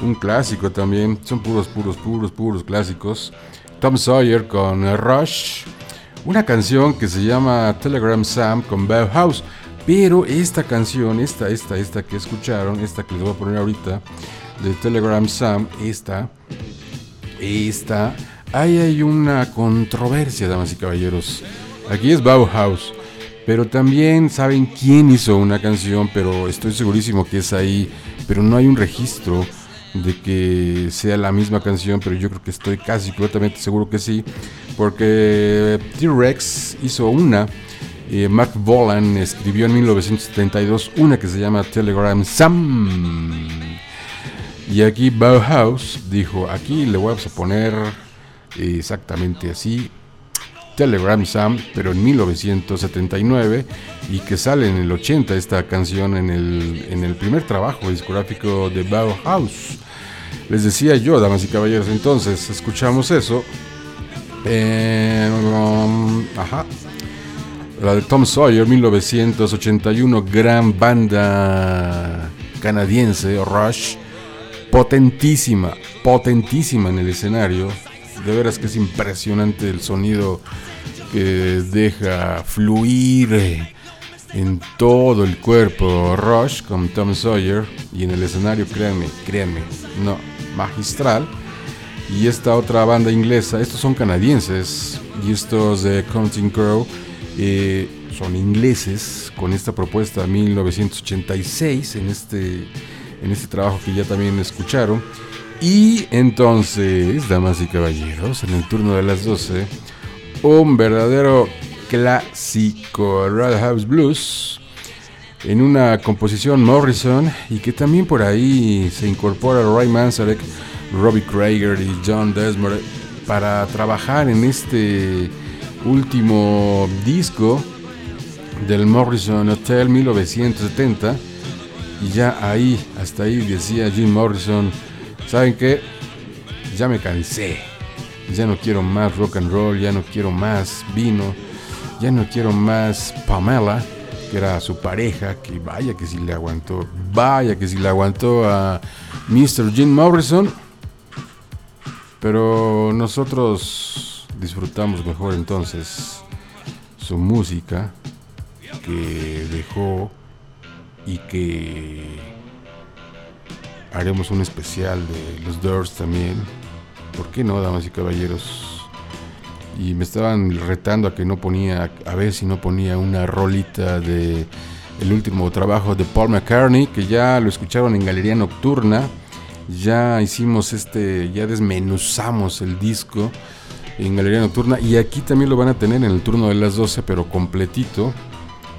un clásico también, son puros, puros, puros, puros clásicos. Tom Sawyer con Rush, una canción que se llama Telegram Sam con Bauhaus. Pero esta canción, esta, esta, esta que escucharon, esta que les voy a poner ahorita, de Telegram Sam, esta, esta, ahí hay una controversia, damas y caballeros. Aquí es Bauhaus, pero también saben quién hizo una canción, pero estoy segurísimo que es ahí, pero no hay un registro de que sea la misma canción, pero yo creo que estoy casi completamente seguro que sí, porque T-Rex hizo una, eh, Mark Bolan escribió en 1972 una que se llama Telegram Sam. Y aquí Bauhaus dijo, aquí le voy a poner exactamente así, Telegram Sam, pero en 1979, y que sale en el 80 esta canción en el, en el primer trabajo discográfico de Bauhaus. Les decía yo, damas y caballeros, entonces escuchamos eso. Eh, ajá. La de Tom Sawyer, 1981, gran banda canadiense, Rush potentísima, potentísima en el escenario. De veras que es impresionante el sonido que deja fluir en todo el cuerpo Rush con Tom Sawyer y en el escenario, créanme, créanme, no, magistral. Y esta otra banda inglesa, estos son canadienses y estos de Counting Crow eh, son ingleses con esta propuesta 1986 en este en este trabajo que ya también escucharon. Y entonces, damas y caballeros, en el turno de las 12, un verdadero clásico Red House Blues en una composición Morrison y que también por ahí se incorpora Ray Manzarek, Robbie Krieger y John Desmond para trabajar en este último disco del Morrison Hotel 1970 y ya ahí, hasta ahí decía Jim Morrison, ¿saben qué? Ya me cansé, ya no quiero más rock and roll, ya no quiero más vino, ya no quiero más Pamela, que era su pareja, que vaya que si le aguantó, vaya que si le aguantó a Mr. Jim Morrison, pero nosotros disfrutamos mejor entonces su música que dejó y que haremos un especial de los Doors también. ¿Por qué no, damas y caballeros? Y me estaban retando a que no ponía, a ver si no ponía una rolita de el último trabajo de Paul McCartney, que ya lo escucharon en Galería Nocturna. Ya hicimos este, ya desmenuzamos el disco en Galería Nocturna y aquí también lo van a tener en el turno de las 12, pero completito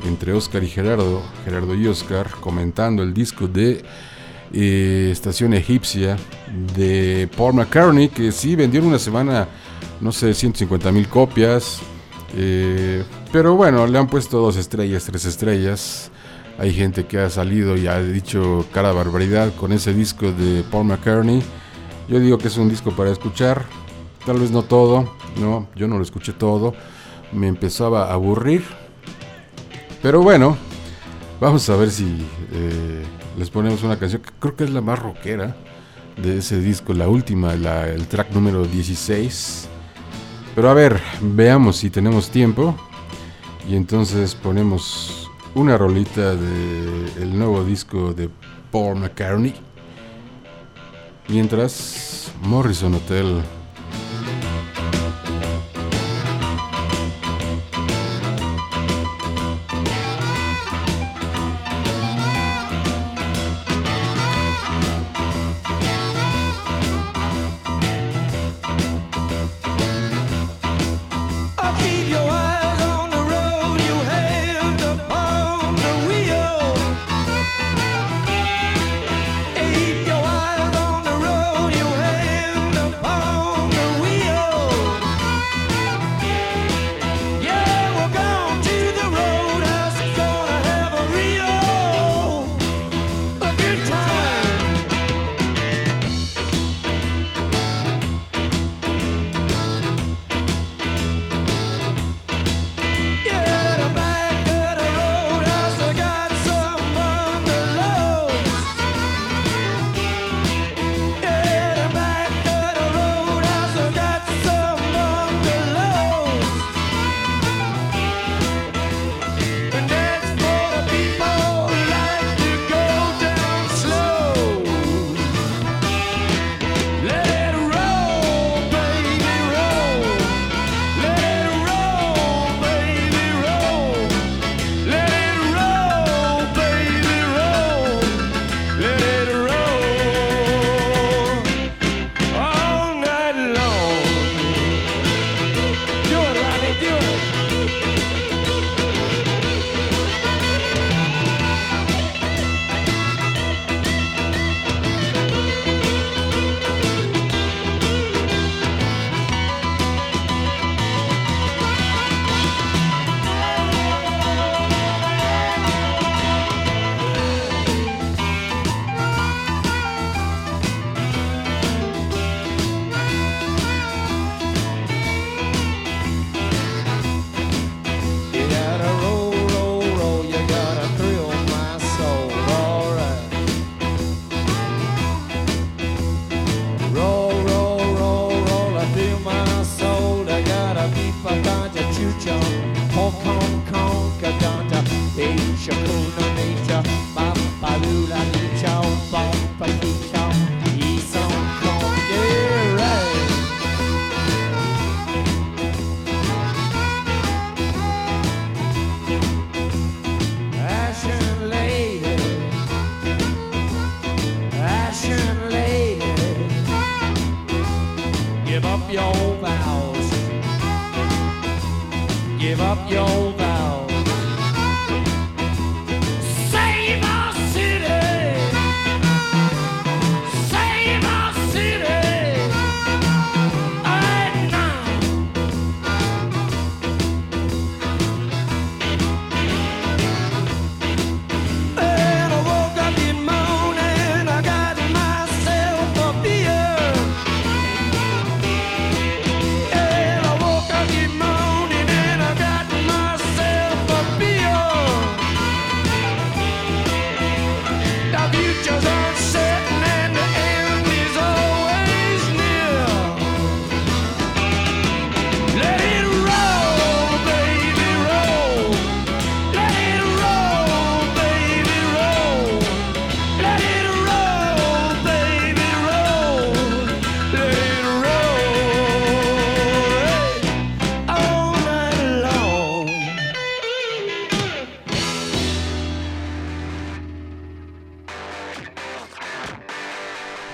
entre Oscar y Gerardo, Gerardo y Oscar, comentando el disco de eh, Estación Egipcia de Paul McCartney, que sí vendió en una semana, no sé, 150 mil copias. eh, pero bueno, le han puesto dos estrellas, tres estrellas. Hay gente que ha salido y ha dicho cara barbaridad con ese disco de Paul McCartney. Yo digo que es un disco para escuchar, tal vez no todo, no, yo no lo escuché todo, me empezaba a aburrir, pero bueno, vamos a ver si eh, les ponemos una canción que creo que es la más rockera de ese disco, la última, la- el track número 16. Pero a ver, veamos si tenemos tiempo. Y entonces ponemos una rolita del nuevo disco de Paul McCartney. Mientras, Morrison Hotel.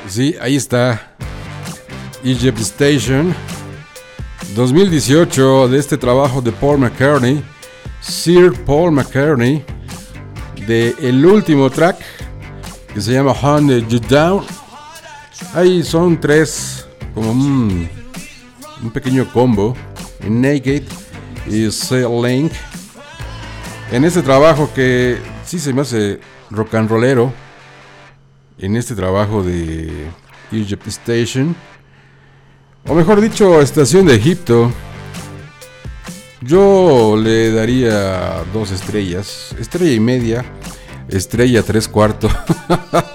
Sí, ahí está. Egypt Station. 2018 de este trabajo de Paul McCartney. Sir Paul McCartney. De el último track. Que se llama Hunt You Down. Ahí son tres. Como un, pequeño combo. Naked y Sail Link. En este trabajo que sí se me hace rock and rollero en este trabajo de Egypt Station, o mejor dicho, Estación de Egipto, yo le daría dos estrellas, estrella y media, estrella tres cuartos.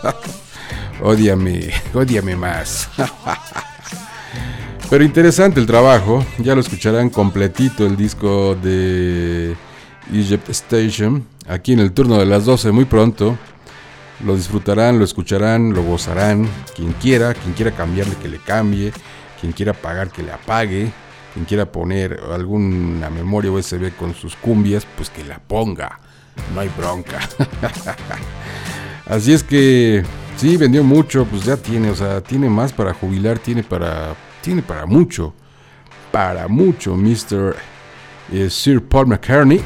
Ódiame, ódiame más. Pero interesante el trabajo, ya lo escucharán completito el disco de Egypt Station, aquí en el turno de las 12 muy pronto. Lo disfrutarán, lo escucharán, lo gozarán. Quien quiera, quien quiera cambiarle, que le cambie. Quien quiera pagar, que le apague. Quien quiera poner alguna memoria USB con sus cumbias, pues que la ponga. No hay bronca. Así es que, sí, vendió mucho, pues ya tiene, o sea, tiene más para jubilar, tiene para, tiene para mucho. Para mucho, Mr. eh, Sir Paul McCartney.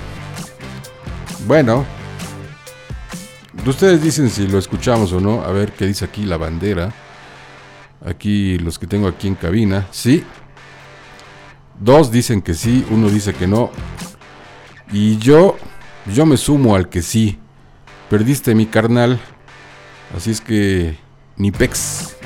Bueno, Ustedes dicen si lo escuchamos o no. A ver qué dice aquí la bandera. Aquí los que tengo aquí en cabina. Sí. Dos dicen que sí, uno dice que no. Y yo, yo me sumo al que sí. Perdiste mi carnal. Así es que ni pex.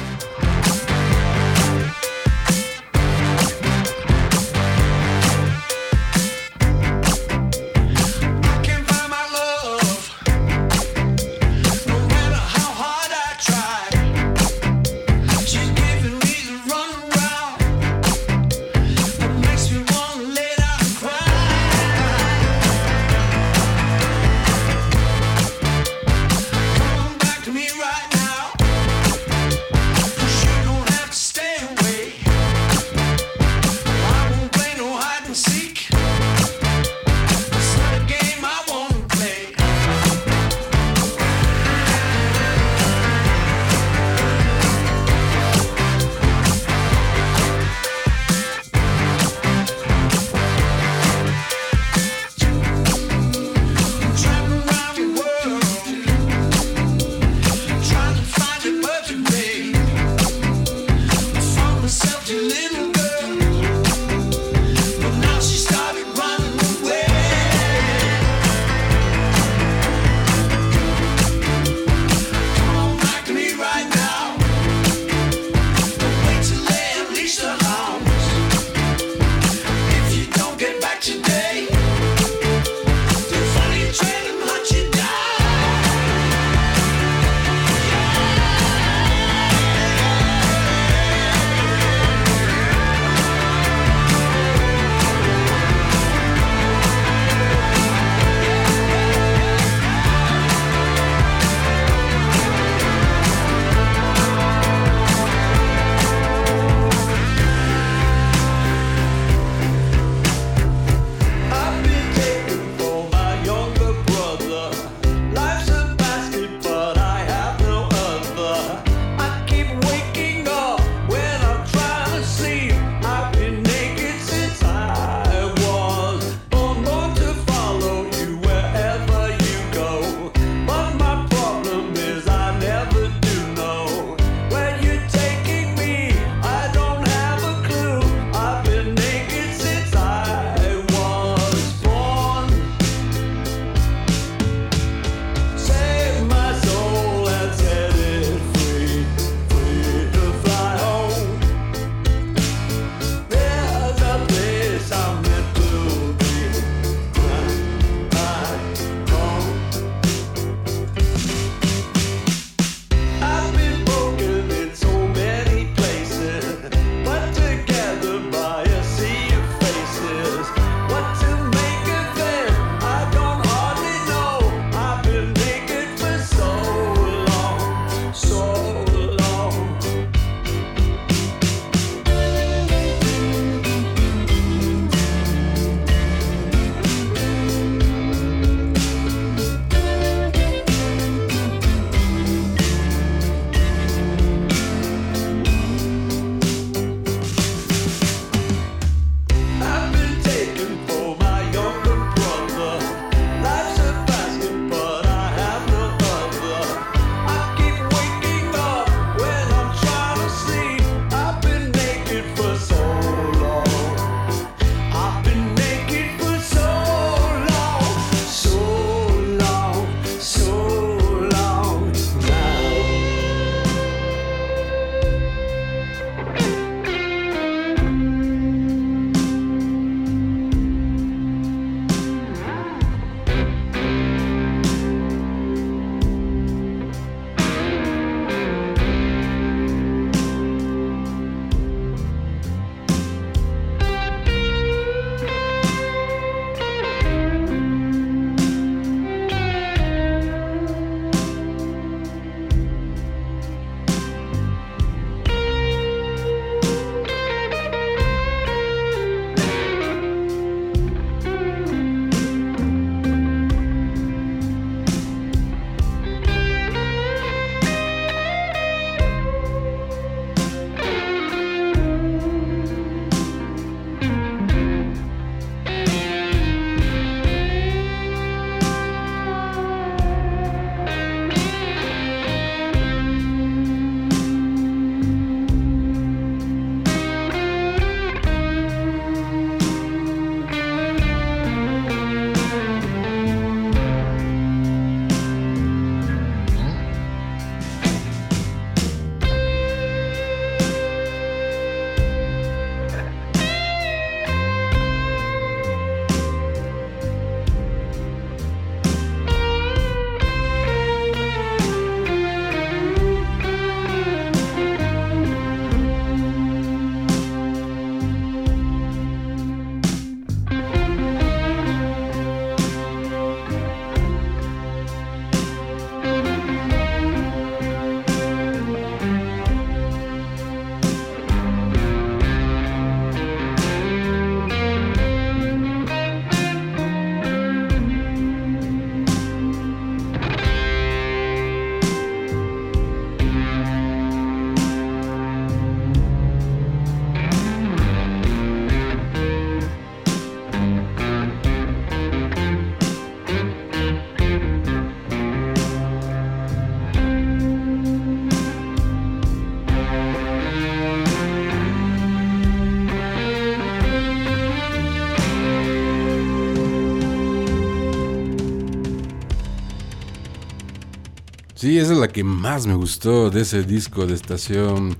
Sí, esa es la que más me gustó de ese disco de estación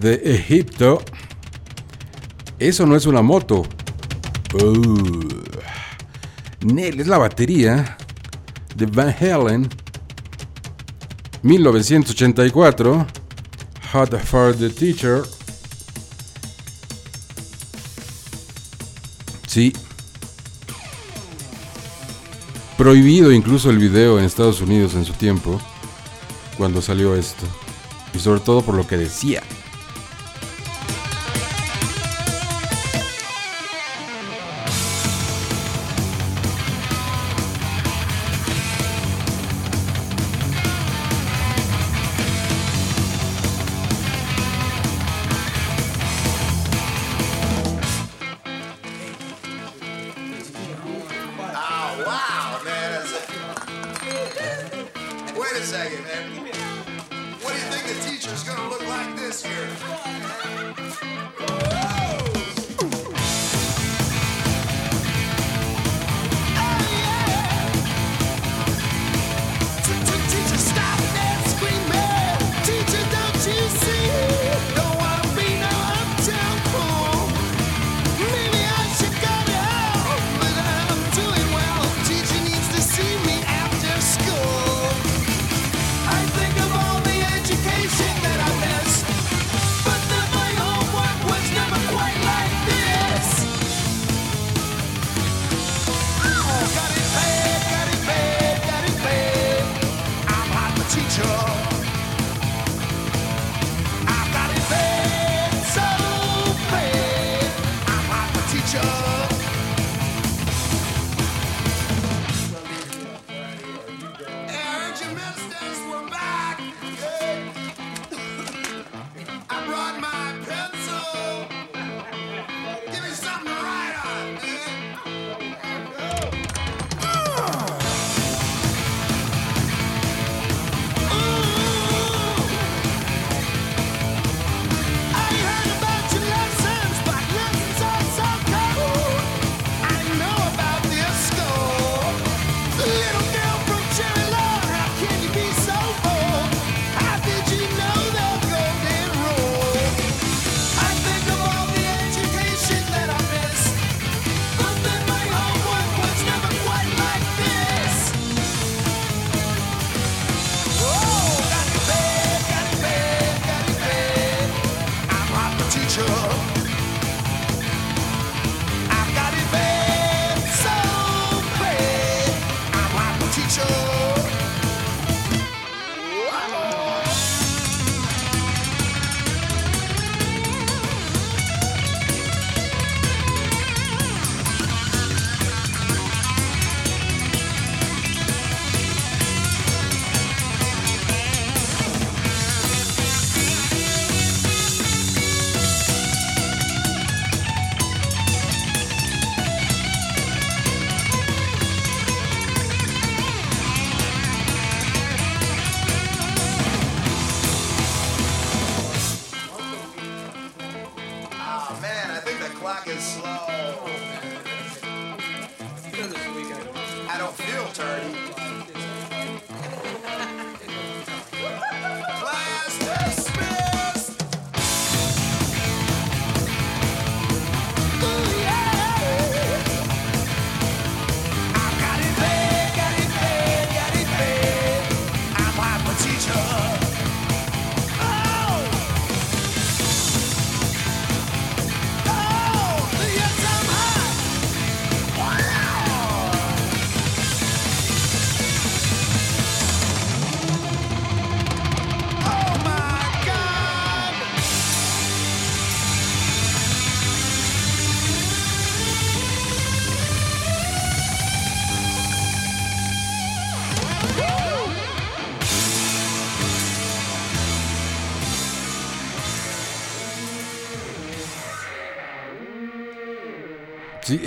de Egipto. Eso no es una moto. Uh. Nel, es la batería de Van Halen. 1984. Hot for the Teacher. Sí. Prohibido incluso el video en Estados Unidos en su tiempo cuando salió esto. Y sobre todo por lo que decía.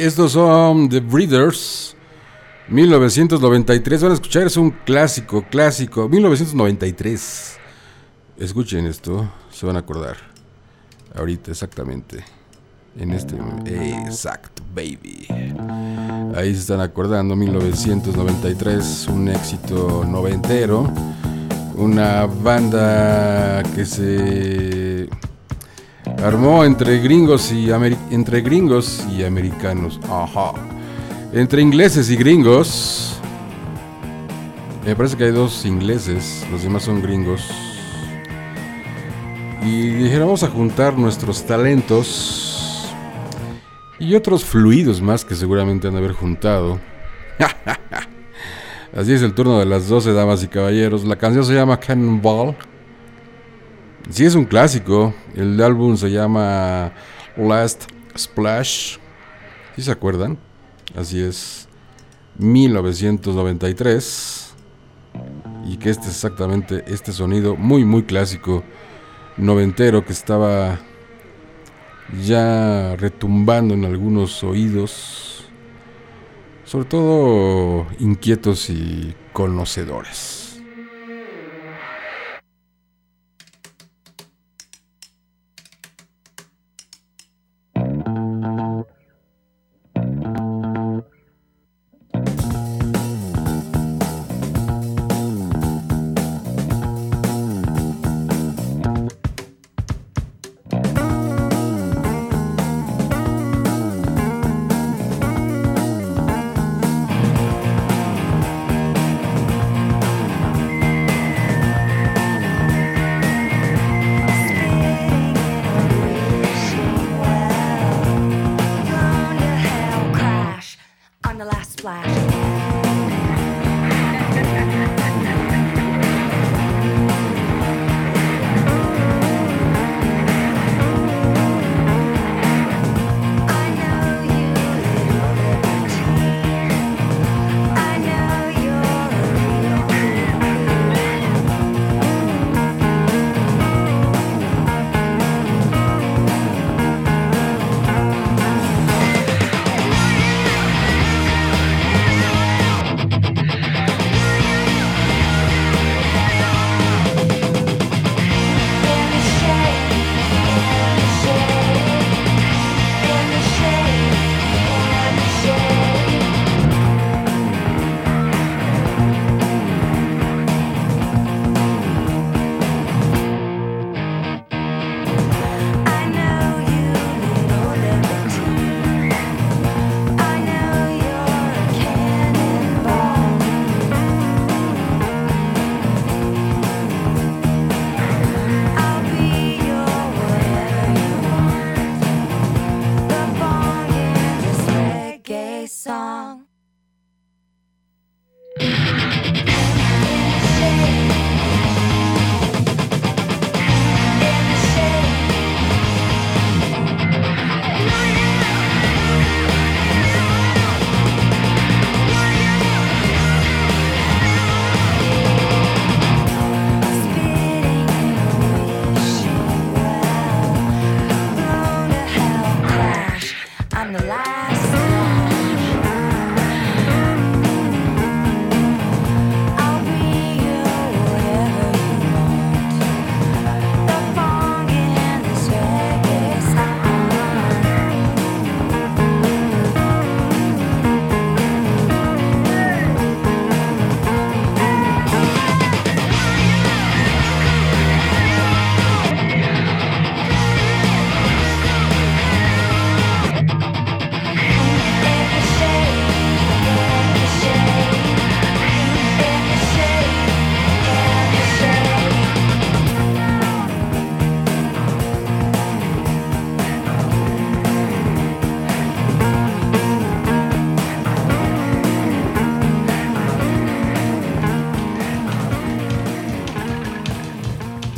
Estos son The Breeders. 1993. Van a escuchar, es un clásico, clásico. 1993. Escuchen esto, se van a acordar. Ahorita, exactamente. En este Exacto, baby. Ahí se están acordando, 1993, un éxito noventero. Una banda que se armó entre gringos y entre gringos y americanos. Ajá. Entre ingleses y gringos. Me parece que hay dos ingleses, los demás son gringos. Y dijeron, vamos a juntar nuestros talentos y otros fluidos más que seguramente han de haber juntado. Así es el turno de las 12 damas y caballeros. La canción se llama Cannonball. Sí es un clásico. El álbum se llama Last Splash. ¿Sí se acuerdan? Así es. 1993. Y que este es exactamente este sonido muy muy clásico noventero que estaba ya retumbando en algunos oídos, sobre todo inquietos y conocedores.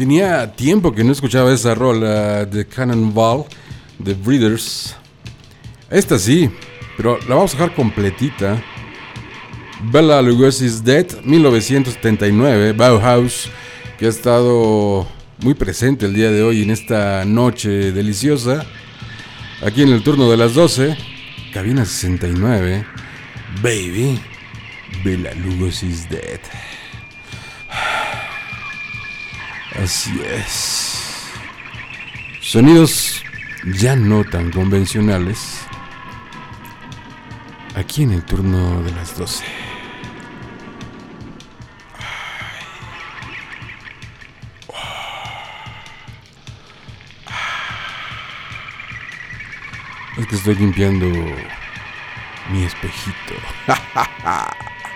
Tenía tiempo que no escuchaba esa rola de Cannonball de Breeders. Esta sí, pero la vamos a dejar completita. Bella Lugosi's Dead, 1979, Bauhaus, que ha estado muy presente el día de hoy en esta noche deliciosa. Aquí en el turno de las 12, cabina 69, Baby, Bella Lugosi's Dead. Así es. Sonidos ya no tan convencionales. Aquí en el turno de las 12. Es que estoy limpiando mi espejito.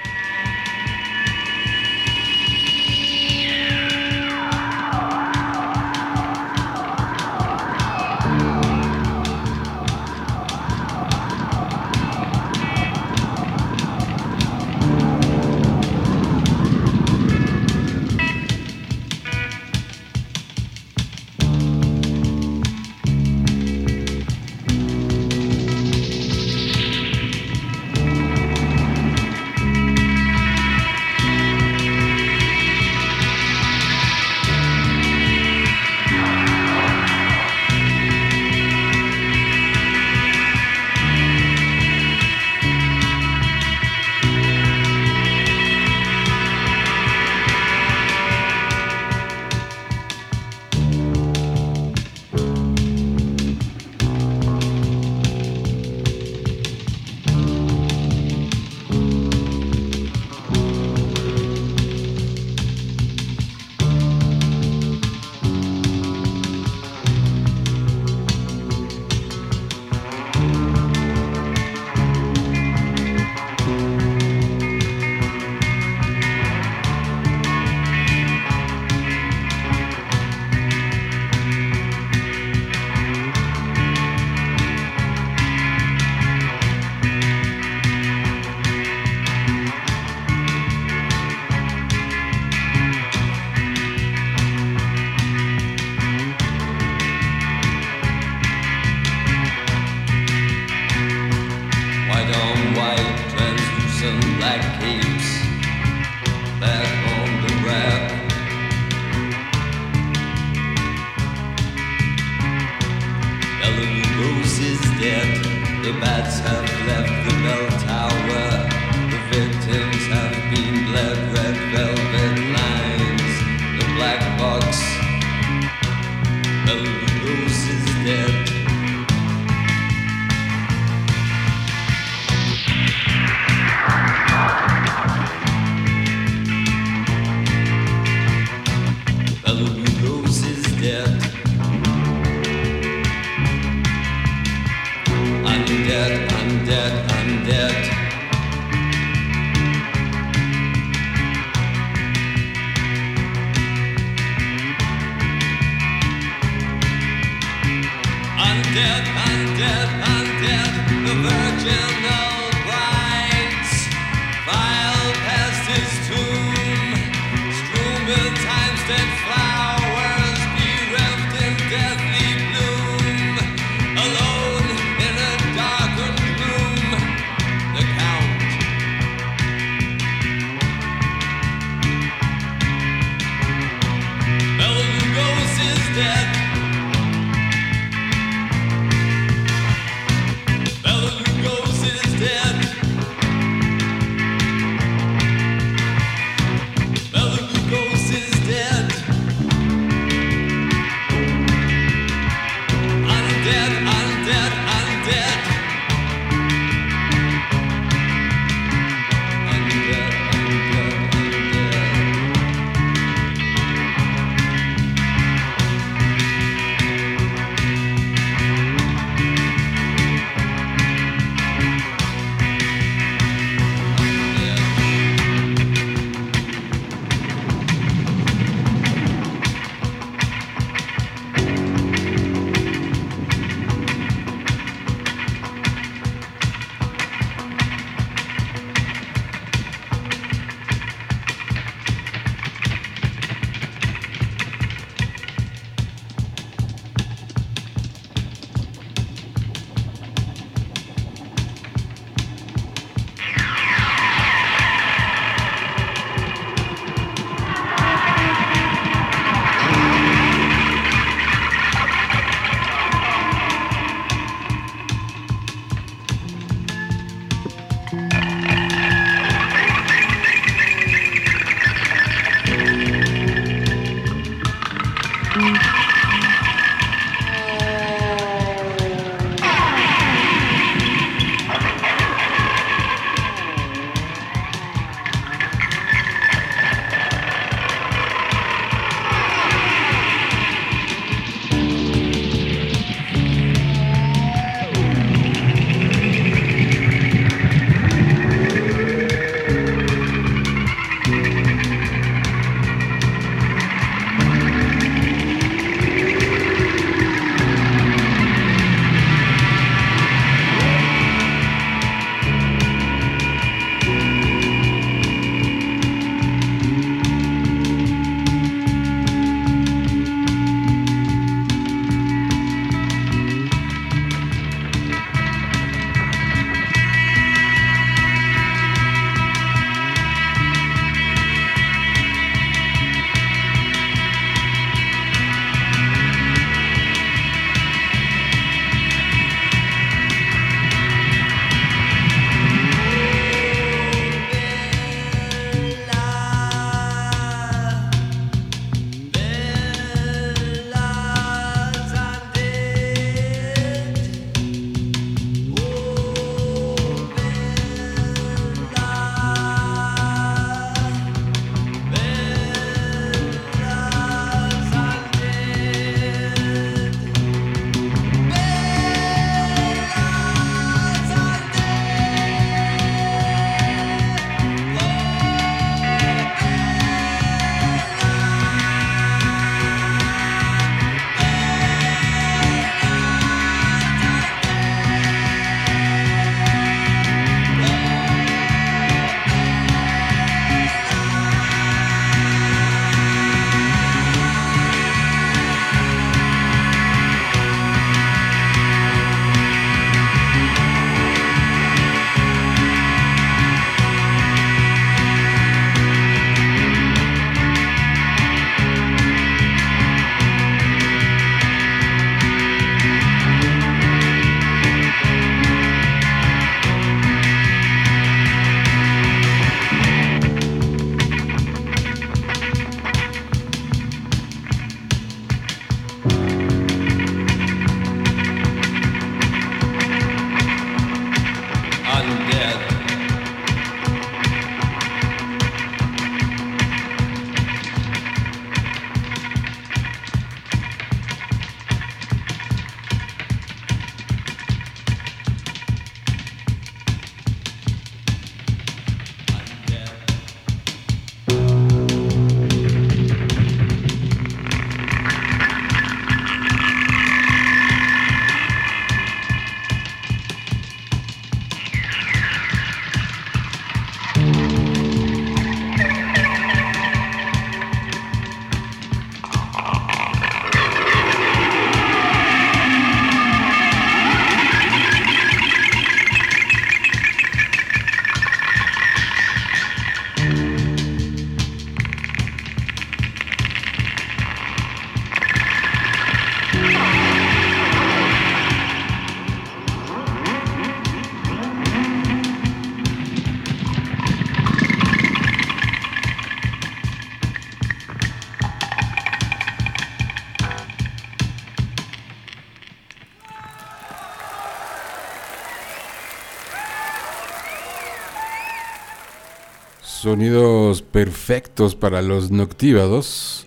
sonidos perfectos para los noctívados.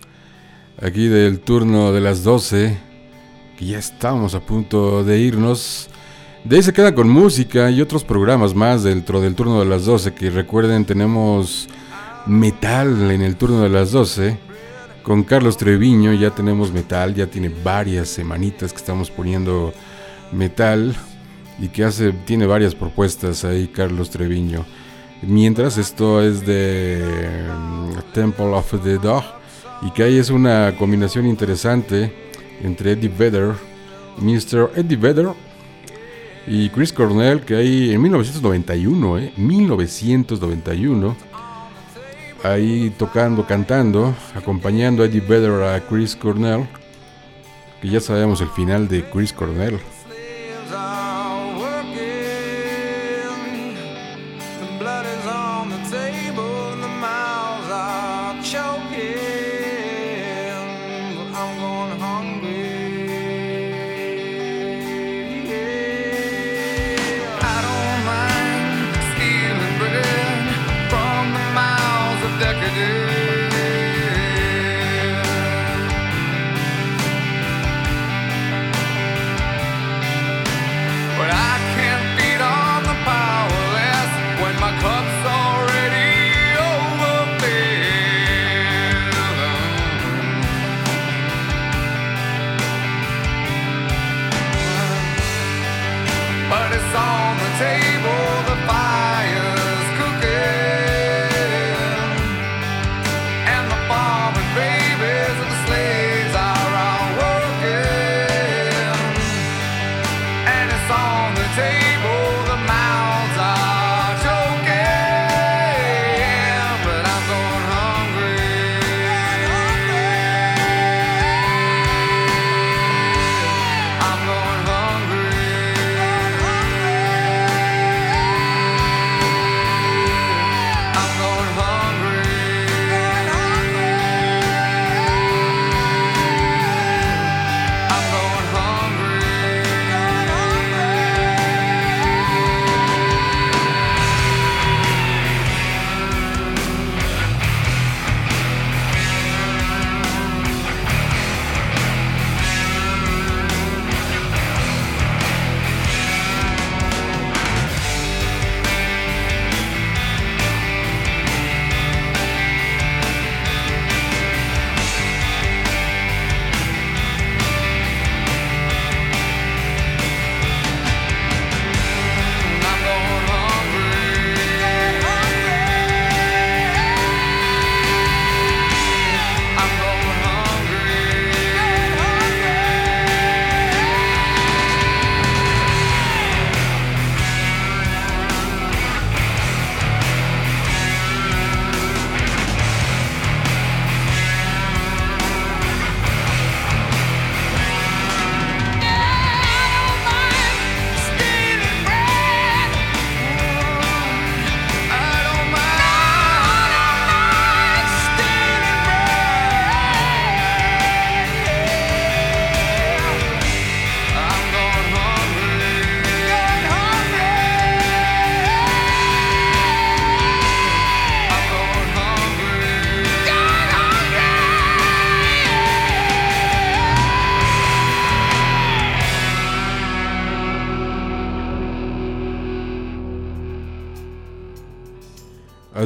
Aquí del turno de las 12, que ya estamos a punto de irnos. De ahí se queda con música y otros programas más dentro del turno de las 12, que recuerden tenemos metal en el turno de las 12. Con Carlos Treviño ya tenemos metal, ya tiene varias semanitas que estamos poniendo metal y que hace tiene varias propuestas ahí Carlos Treviño. Mientras esto es de mm, Temple of the Dog y que ahí es una combinación interesante entre Eddie Vedder, Mr. Eddie Vedder y Chris Cornell que ahí en 1991, eh, 1991 ahí tocando, cantando, acompañando a Eddie Vedder a Chris Cornell, que ya sabemos el final de Chris Cornell.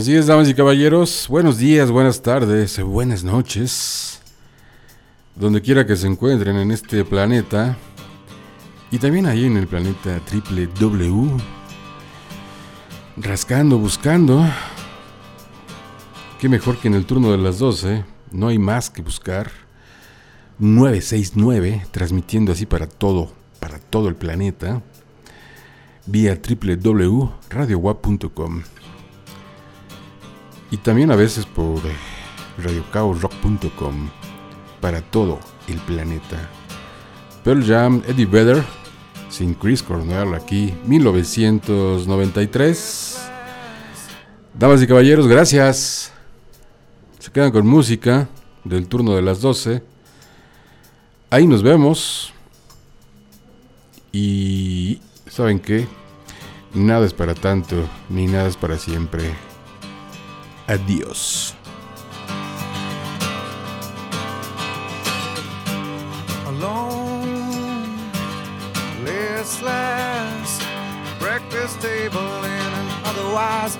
Así es, damas y caballeros. Buenos días, buenas tardes, buenas noches. Donde quiera que se encuentren en este planeta. Y también ahí en el planeta triple W. Rascando, buscando. Qué mejor que en el turno de las 12. No hay más que buscar. 969, transmitiendo así para todo, para todo el planeta. Vía www.radiowap.com y también a veces por radiocaosrock.com para todo el planeta. Pearl Jam, Eddie Vedder, sin Chris Cornell aquí, 1993. Damas y caballeros, gracias. Se quedan con música del turno de las 12. Ahí nos vemos. Y ¿saben qué? Nada es para tanto, ni nada es para siempre. Adiós. alone, breakfast table in an otherwise